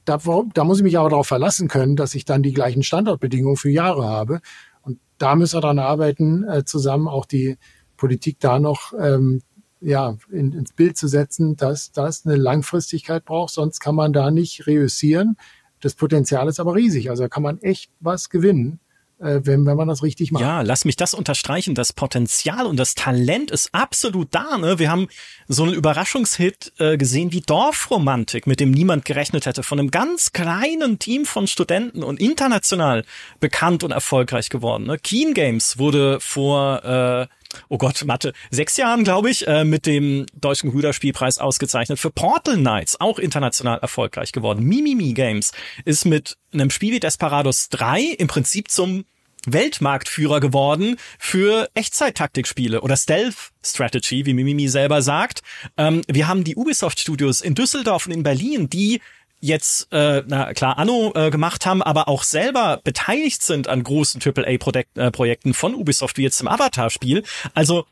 Da, da muss ich mich aber darauf verlassen können, dass ich dann die gleichen Standortbedingungen für Jahre habe. Und da müssen wir dran arbeiten, äh, zusammen auch die Politik da noch ähm, ja, in, ins Bild zu setzen, dass das eine Langfristigkeit braucht, sonst kann man da nicht reüssieren. Das Potenzial ist aber riesig, also da kann man echt was gewinnen äh, wenn, wenn man das richtig macht. Ja, lass mich das unterstreichen. Das Potenzial und das Talent ist absolut da. Ne? Wir haben so einen Überraschungshit äh, gesehen wie Dorfromantik, mit dem niemand gerechnet hätte, von einem ganz kleinen Team von Studenten und international bekannt und erfolgreich geworden. Ne? Keen Games wurde vor äh, oh Gott, Mathe, sechs Jahren, glaube ich, äh, mit dem Deutschen Computerspielpreis ausgezeichnet für Portal Knights, auch international erfolgreich geworden. Mimimi Games ist mit einem Spiel wie Desperados 3 im Prinzip zum Weltmarktführer geworden für Echtzeit-Taktikspiele oder Stealth Strategy, wie Mimimi selber sagt. Ähm, wir haben die Ubisoft Studios in Düsseldorf und in Berlin, die jetzt, äh, na klar, Anno äh, gemacht haben, aber auch selber beteiligt sind an großen AAA-Projekten äh, von Ubisoft, wie jetzt im Avatar-Spiel. Also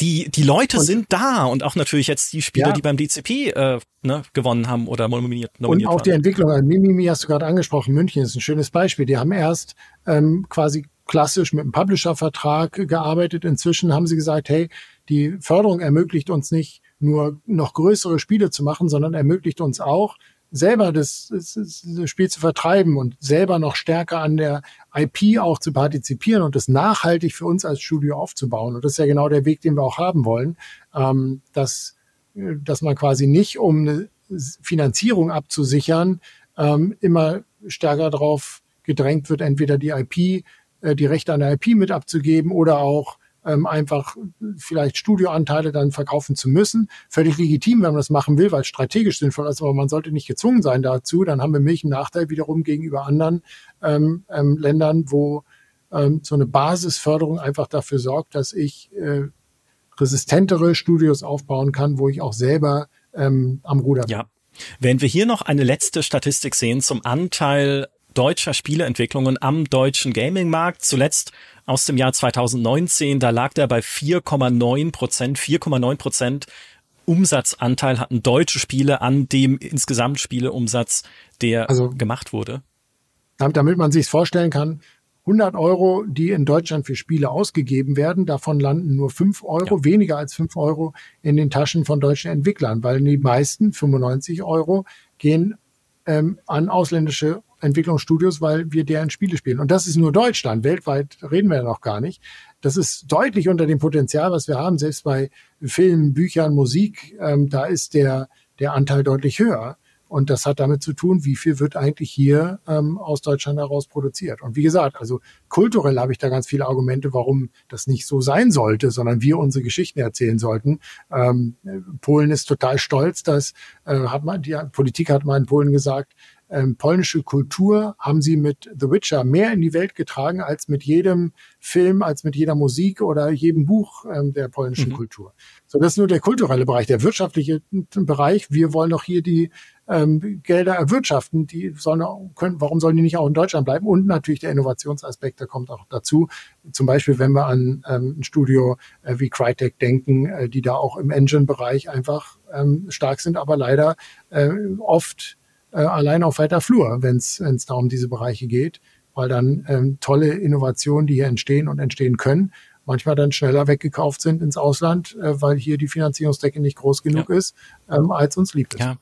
die, die Leute und, sind da und auch natürlich jetzt die Spieler, ja. die beim DCP äh, ne, gewonnen haben oder nominiert, nominiert Und auch waren. die Entwicklung, also Mimimi hast du gerade angesprochen, München ist ein schönes Beispiel. Die haben erst ähm, quasi klassisch mit einem Publisher-Vertrag gearbeitet. Inzwischen haben sie gesagt, hey, die Förderung ermöglicht uns nicht nur noch größere Spiele zu machen, sondern ermöglicht uns auch, selber das, das, das, Spiel zu vertreiben und selber noch stärker an der IP auch zu partizipieren und das nachhaltig für uns als Studio aufzubauen. Und das ist ja genau der Weg, den wir auch haben wollen, ähm, dass, dass man quasi nicht, um eine Finanzierung abzusichern, ähm, immer stärker darauf gedrängt wird, entweder die IP, äh, die Rechte an der IP mit abzugeben oder auch ähm, einfach vielleicht Studioanteile dann verkaufen zu müssen. Völlig legitim, wenn man das machen will, weil es strategisch sinnvoll ist, aber man sollte nicht gezwungen sein dazu. Dann haben wir Milch einen Nachteil wiederum gegenüber anderen ähm, ähm, Ländern, wo ähm, so eine Basisförderung einfach dafür sorgt, dass ich äh, resistentere Studios aufbauen kann, wo ich auch selber ähm, am Ruder bin. Ja. Wenn wir hier noch eine letzte Statistik sehen zum Anteil deutscher Spieleentwicklungen am deutschen Gaming-Markt. Zuletzt aus dem Jahr 2019, da lag der bei 4,9 Prozent. 4,9 Prozent Umsatzanteil hatten deutsche Spiele an dem insgesamt Spieleumsatz, der also, gemacht wurde. Damit man sich vorstellen kann, 100 Euro, die in Deutschland für Spiele ausgegeben werden, davon landen nur 5 Euro, ja. weniger als 5 Euro in den Taschen von deutschen Entwicklern, weil die meisten, 95 Euro, gehen ähm, an ausländische Entwicklungsstudios, weil wir deren Spiele spielen. Und das ist nur Deutschland. Weltweit reden wir ja noch gar nicht. Das ist deutlich unter dem Potenzial, was wir haben. Selbst bei Filmen, Büchern, Musik, ähm, da ist der, der Anteil deutlich höher. Und das hat damit zu tun, wie viel wird eigentlich hier ähm, aus Deutschland heraus produziert. Und wie gesagt, also kulturell habe ich da ganz viele Argumente, warum das nicht so sein sollte, sondern wir unsere Geschichten erzählen sollten. Ähm, Polen ist total stolz, dass äh, hat man die Politik hat mal in Polen gesagt, ähm, polnische Kultur haben sie mit The Witcher mehr in die Welt getragen als mit jedem Film, als mit jeder Musik oder jedem Buch ähm, der polnischen mhm. Kultur. So, das ist nur der kulturelle Bereich, der wirtschaftliche Bereich. Wir wollen doch hier die ähm, Gelder erwirtschaften, die sollen auch, können, warum sollen die nicht auch in Deutschland bleiben? Und natürlich der Innovationsaspekt, der kommt auch dazu. Zum Beispiel, wenn wir an ähm, ein Studio äh, wie Crytek denken, äh, die da auch im Engine-Bereich einfach ähm, stark sind, aber leider äh, oft äh, allein auf weiter Flur, wenn es da um diese Bereiche geht, weil dann ähm, tolle Innovationen, die hier entstehen und entstehen können, manchmal dann schneller weggekauft sind ins Ausland, äh, weil hier die Finanzierungsdecke nicht groß genug ja. ist, ähm, als uns lieb ist. Ja.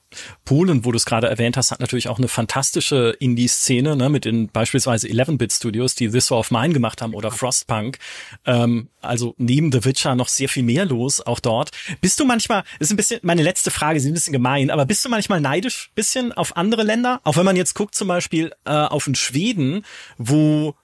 Polen, wo du es gerade erwähnt hast, hat natürlich auch eine fantastische Indie-Szene, ne, mit den beispielsweise 11-Bit-Studios, die This War of Mine gemacht haben oder Frostpunk. Ähm, also neben The Witcher noch sehr viel mehr los, auch dort. Bist du manchmal, ist ein bisschen, meine letzte Frage, ist ein bisschen gemein, aber bist du manchmal neidisch bisschen auf andere Länder? Auch wenn man jetzt guckt zum Beispiel äh, auf den Schweden, wo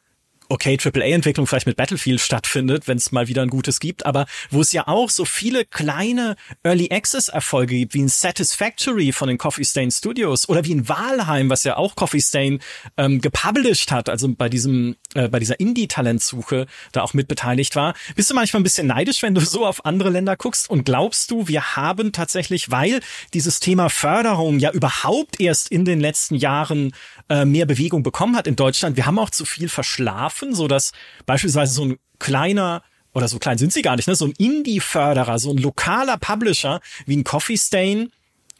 okay, AAA-Entwicklung vielleicht mit Battlefield stattfindet, wenn es mal wieder ein gutes gibt, aber wo es ja auch so viele kleine Early Access-Erfolge gibt, wie ein Satisfactory von den Coffee Stain Studios oder wie ein Valheim, was ja auch Coffee Stain ähm, gepublished hat, also bei diesem, äh, bei dieser Indie-Talentsuche da auch mitbeteiligt war. Bist du manchmal ein bisschen neidisch, wenn du so auf andere Länder guckst und glaubst du, wir haben tatsächlich, weil dieses Thema Förderung ja überhaupt erst in den letzten Jahren äh, mehr Bewegung bekommen hat in Deutschland, wir haben auch zu viel verschlafen so dass beispielsweise so ein kleiner oder so klein sind sie gar nicht, ne? So ein Indie-Förderer, so ein lokaler Publisher wie ein Coffee Stain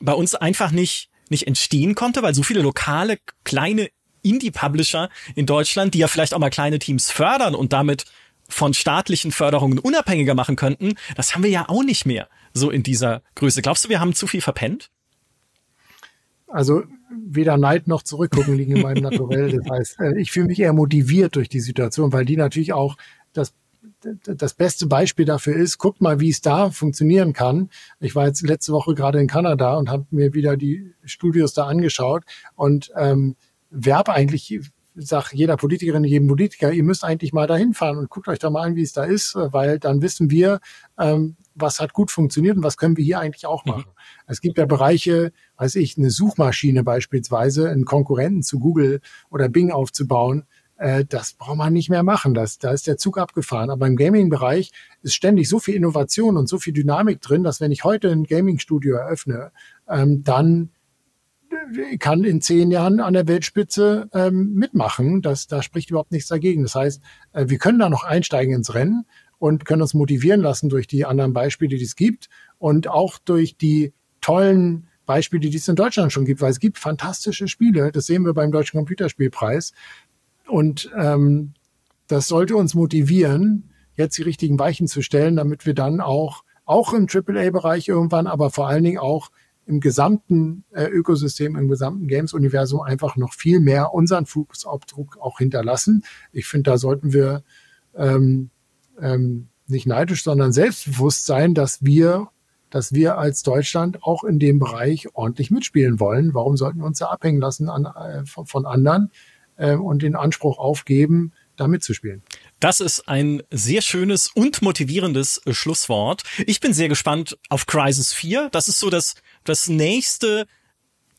bei uns einfach nicht nicht entstehen konnte, weil so viele lokale kleine Indie-Publisher in Deutschland, die ja vielleicht auch mal kleine Teams fördern und damit von staatlichen Förderungen unabhängiger machen könnten, das haben wir ja auch nicht mehr so in dieser Größe. Glaubst du, wir haben zu viel verpennt? Also weder Neid noch Zurückgucken liegen in meinem Naturell. Das heißt, äh, ich fühle mich eher motiviert durch die Situation, weil die natürlich auch das das beste Beispiel dafür ist, guckt mal, wie es da funktionieren kann. Ich war jetzt letzte Woche gerade in Kanada und habe mir wieder die Studios da angeschaut und ähm, werb eigentlich sag jeder Politikerin, jedem Politiker, ihr müsst eigentlich mal dahin fahren und guckt euch da mal an, wie es da ist, weil dann wissen wir, ähm, was hat gut funktioniert und was können wir hier eigentlich auch machen. Mhm. Es gibt ja Bereiche, weiß ich, eine Suchmaschine beispielsweise, einen Konkurrenten zu Google oder Bing aufzubauen, äh, das braucht man nicht mehr machen. Das, da ist der Zug abgefahren. Aber im Gaming-Bereich ist ständig so viel Innovation und so viel Dynamik drin, dass wenn ich heute ein Gaming-Studio eröffne, ähm, dann kann in zehn Jahren an der Weltspitze ähm, mitmachen. Das, da spricht überhaupt nichts dagegen. Das heißt, äh, wir können da noch einsteigen ins Rennen und können uns motivieren lassen durch die anderen Beispiele, die es gibt und auch durch die tollen Beispiele, die es in Deutschland schon gibt, weil es gibt fantastische Spiele. Das sehen wir beim Deutschen Computerspielpreis. Und ähm, das sollte uns motivieren, jetzt die richtigen Weichen zu stellen, damit wir dann auch, auch im AAA-Bereich irgendwann, aber vor allen Dingen auch im gesamten äh, Ökosystem, im gesamten Games-Universum einfach noch viel mehr unseren Fußabdruck auch hinterlassen. Ich finde, da sollten wir ähm, ähm, nicht neidisch, sondern selbstbewusst sein, dass wir, dass wir als Deutschland auch in dem Bereich ordentlich mitspielen wollen. Warum sollten wir uns da abhängen lassen an, äh, von, von anderen äh, und den Anspruch aufgeben, da mitzuspielen? Das ist ein sehr schönes und motivierendes äh, Schlusswort. Ich bin sehr gespannt auf Crisis 4. Das ist so das, das nächste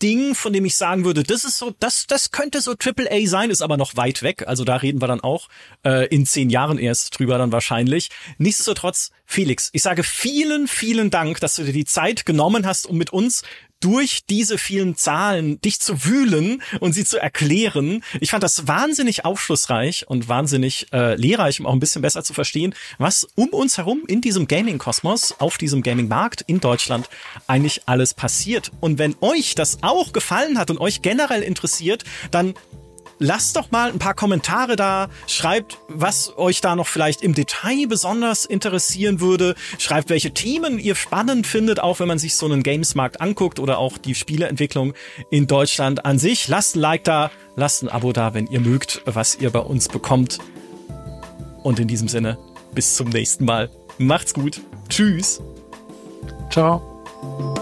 Ding, von dem ich sagen würde, das ist so, das, das könnte so Triple A sein, ist aber noch weit weg. Also da reden wir dann auch äh, in zehn Jahren erst drüber dann wahrscheinlich. Nichtsdestotrotz, Felix, ich sage vielen, vielen Dank, dass du dir die Zeit genommen hast, um mit uns durch diese vielen Zahlen dich zu wühlen und sie zu erklären. Ich fand das wahnsinnig aufschlussreich und wahnsinnig äh, lehrreich, um auch ein bisschen besser zu verstehen, was um uns herum in diesem Gaming-Kosmos, auf diesem Gaming-Markt in Deutschland eigentlich alles passiert. Und wenn euch das auch gefallen hat und euch generell interessiert, dann lasst doch mal ein paar Kommentare da. Schreibt, was euch da noch vielleicht im Detail besonders interessieren würde. Schreibt, welche Themen ihr spannend findet, auch wenn man sich so einen Gamesmarkt anguckt oder auch die Spieleentwicklung in Deutschland an sich. Lasst ein Like da, lasst ein Abo da, wenn ihr mögt, was ihr bei uns bekommt. Und in diesem Sinne, bis zum nächsten Mal. Macht's gut. Tschüss. Ciao.